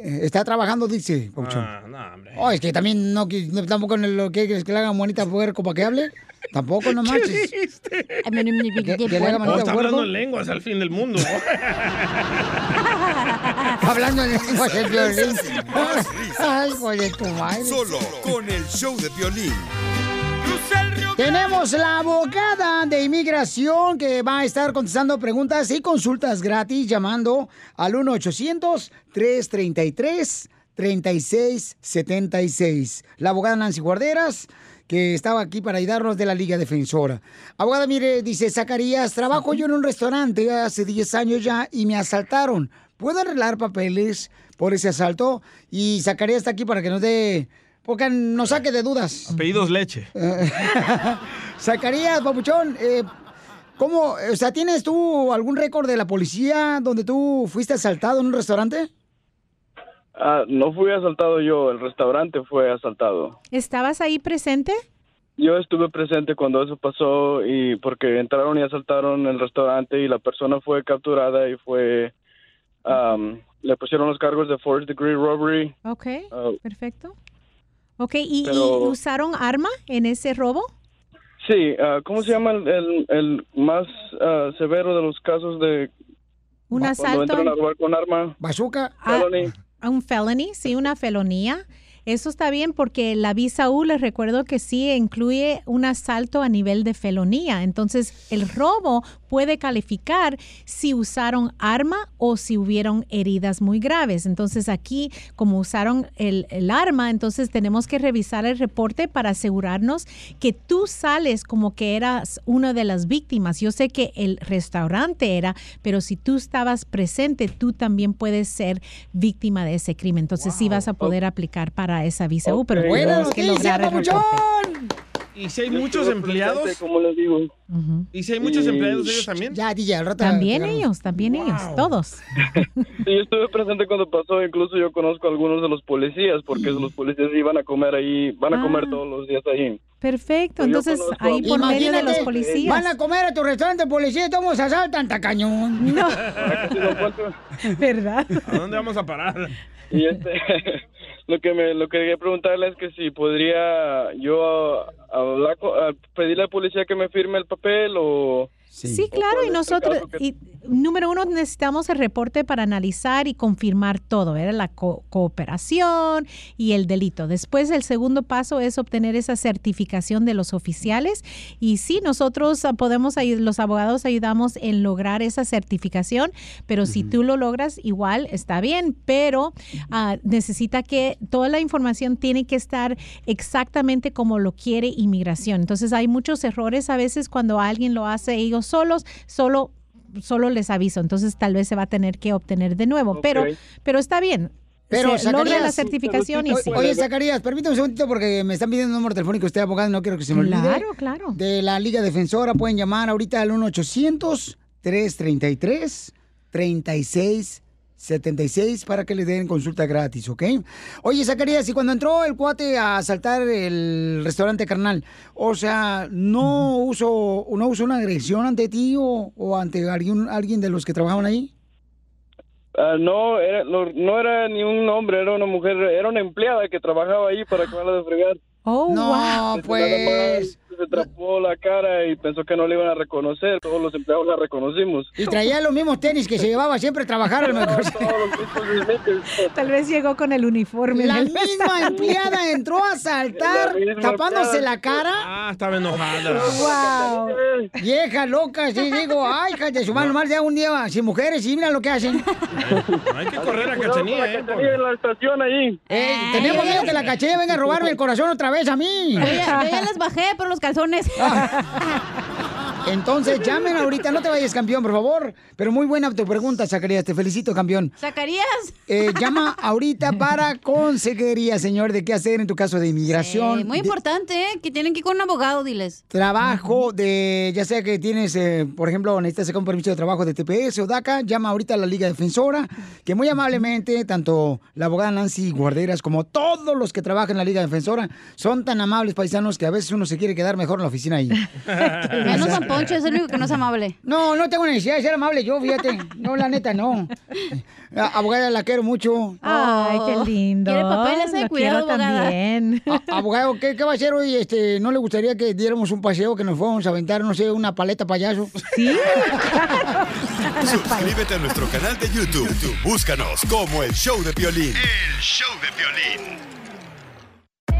Eh, Está trabajando, dice, Pauchón. Ah, no, hombre. Oh, es que también no, tampoco en lo que es que le hagan bonita puerco para que hable. Tampoco, no manches. Que, que le haga Oh, está puerco. hablando en lenguas al fin del mundo. Hablando en lenguas el violín. Ay, de tu madre. Solo con el show de violín. Tenemos la abogada de inmigración que va a estar contestando preguntas y consultas gratis llamando al 1-800-333-3676. La abogada Nancy Guarderas, que estaba aquí para ayudarnos de la Liga Defensora. Abogada, mire, dice Zacarías, trabajo yo en un restaurante hace 10 años ya y me asaltaron. ¿Puedo arreglar papeles por ese asalto? Y Zacarías está aquí para que nos dé... Porque nos saque de dudas. Apellidos leche. Zacarías, papuchón, eh, ¿cómo, o sea, tienes tú algún récord de la policía donde tú fuiste asaltado en un restaurante? Ah, no fui asaltado yo, el restaurante fue asaltado. ¿Estabas ahí presente? Yo estuve presente cuando eso pasó y porque entraron y asaltaron el restaurante y la persona fue capturada y fue am, le pusieron los cargos de force degree robbery. Ok, Ah, perfecto. Ok, ¿y, y Pero- usaron arma en ese robo? sí, ah, ¿cómo se llama el, el- el más ah, severo de los casos de Un cuando asalto. entran a robar con arma? Bazooka. Felony. A un felony, sí, una felonía. Eso está bien porque la visa U, les recuerdo que sí incluye un asalto a nivel de felonía. Entonces, el robo puede calificar si usaron arma o si hubieron heridas muy graves. Entonces, aquí, como usaron el, el arma, entonces tenemos que revisar el reporte para asegurarnos que tú sales como que eras una de las víctimas. Yo sé que el restaurante era, pero si tú estabas presente, tú también puedes ser víctima de ese crimen. Entonces, sí vas a poder aplicar para esa visa U, pero Buena tenemos que lograr el. ¿Y si hay muchos empleados? presente, como les digo. ¿Y si hay muchos Y- empleados de ellos también? Ya, DJ, al rato. También ellos, también ellos, todos. Sí, yo estuve presente cuando pasó, incluso yo conozco a algunos de los policías, porque los policías iban a comer ahí, van a comer Ah. todos los días ahí. Perfecto, Yo entonces ahí por medio de los policías. Van a comer a tu restaurante policía y todos asaltan, tacañón. No. ¿Verdad? ¿A dónde vamos a parar? Y este, lo que me, lo que quería preguntarle es que si podría yo hablar, pedirle al policía que me firme el papel o... Sí, claro, y nosotros, y, número uno, necesitamos el reporte para analizar y confirmar todo, ¿verdad? La co- cooperación y el delito. Después, el segundo paso es obtener esa certificación de los oficiales. Y sí, nosotros ah, podemos, los abogados ayudamos en lograr esa certificación, pero si tú lo logras, igual está bien, pero ah, necesita que toda la información tiene que estar exactamente como lo quiere inmigración. Entonces, hay muchos errores a veces cuando alguien lo hace ellos solos, solo solo les aviso, entonces tal vez se va a tener que obtener de nuevo, pero pero está bien. Pero se logra la certificación y sí. Oye, Zacarías, permítame un segundito porque me están pidiendo un número telefónico. Usted, abogado, no quiero que se me olvide. Claro, claro. De la Liga Defensora pueden llamar ahorita al 1-800-333-3676 para que le den consulta gratis, ¿ok? Oye, Zacarías, y cuando entró el cuate a asaltar el restaurante carnal, o sea, ¿no usó, no usó una agresión ante ti o, o ante alguien, alguien de los que trabajaban ahí? Ah, no, era, no, no era ni un hombre, era una mujer, era una empleada que trabajaba ahí para acabarla de fregar. Oh, no, pues. Se trapó la cara y pensó que no le iban a reconocer. Todos los empleados la reconocimos. Y traía los mismos tenis que se llevaba siempre a trabajar a lo mejor. Tal vez llegó con el uniforme. La misma empleada entró a saltar tapándose empleada. la cara. Ah, estaba enojada. Wow. Vieja loca, sí, digo, ay, hija de su mano, mal de un día sin mujeres y mira lo que hacen. Hay que correr a Cachanilla, ¿eh? en la estación ahí. Tenemos miedo que la caché venga a robarme el corazón otra vez a mí. Yo ya, yo ya les bajé por los calzones. Entonces, llamen ahorita, no te vayas, campeón, por favor. Pero muy buena tu pregunta, Zacarías, te felicito, campeón. ¿Zacarías? Eh, llama ahorita para consejería, señor, de qué hacer en tu caso de inmigración. Eh, muy importante, ¿eh? Que tienen que ir con un abogado, diles. Trabajo de, ya sea que tienes, eh, por ejemplo, necesitas sacar un permiso de trabajo de TPS o DACA, llama ahorita a la Liga Defensora, que muy amablemente, tanto la abogada Nancy Guarderas como todos los que trabajan en la Liga Defensora, son tan amables paisanos que a veces uno se quiere quedar mejor en la oficina ahí. Menos Poncho, es el único que no es amable. No, no tengo necesidad de ser amable yo, fíjate. No, la neta, no. Abogada, la quiero mucho. Ay, qué lindo. Quiere papeles, Lo cuidado, quiero abogada. también. A- abogado, ¿qué, qué va a hacer hoy? Este, ¿No le gustaría que diéramos un paseo, que nos fuéramos a aventar, no sé, una paleta payaso? Sí. Suscríbete a nuestro canal de YouTube. YouTube, Búscanos como el show de violín. El show de violín.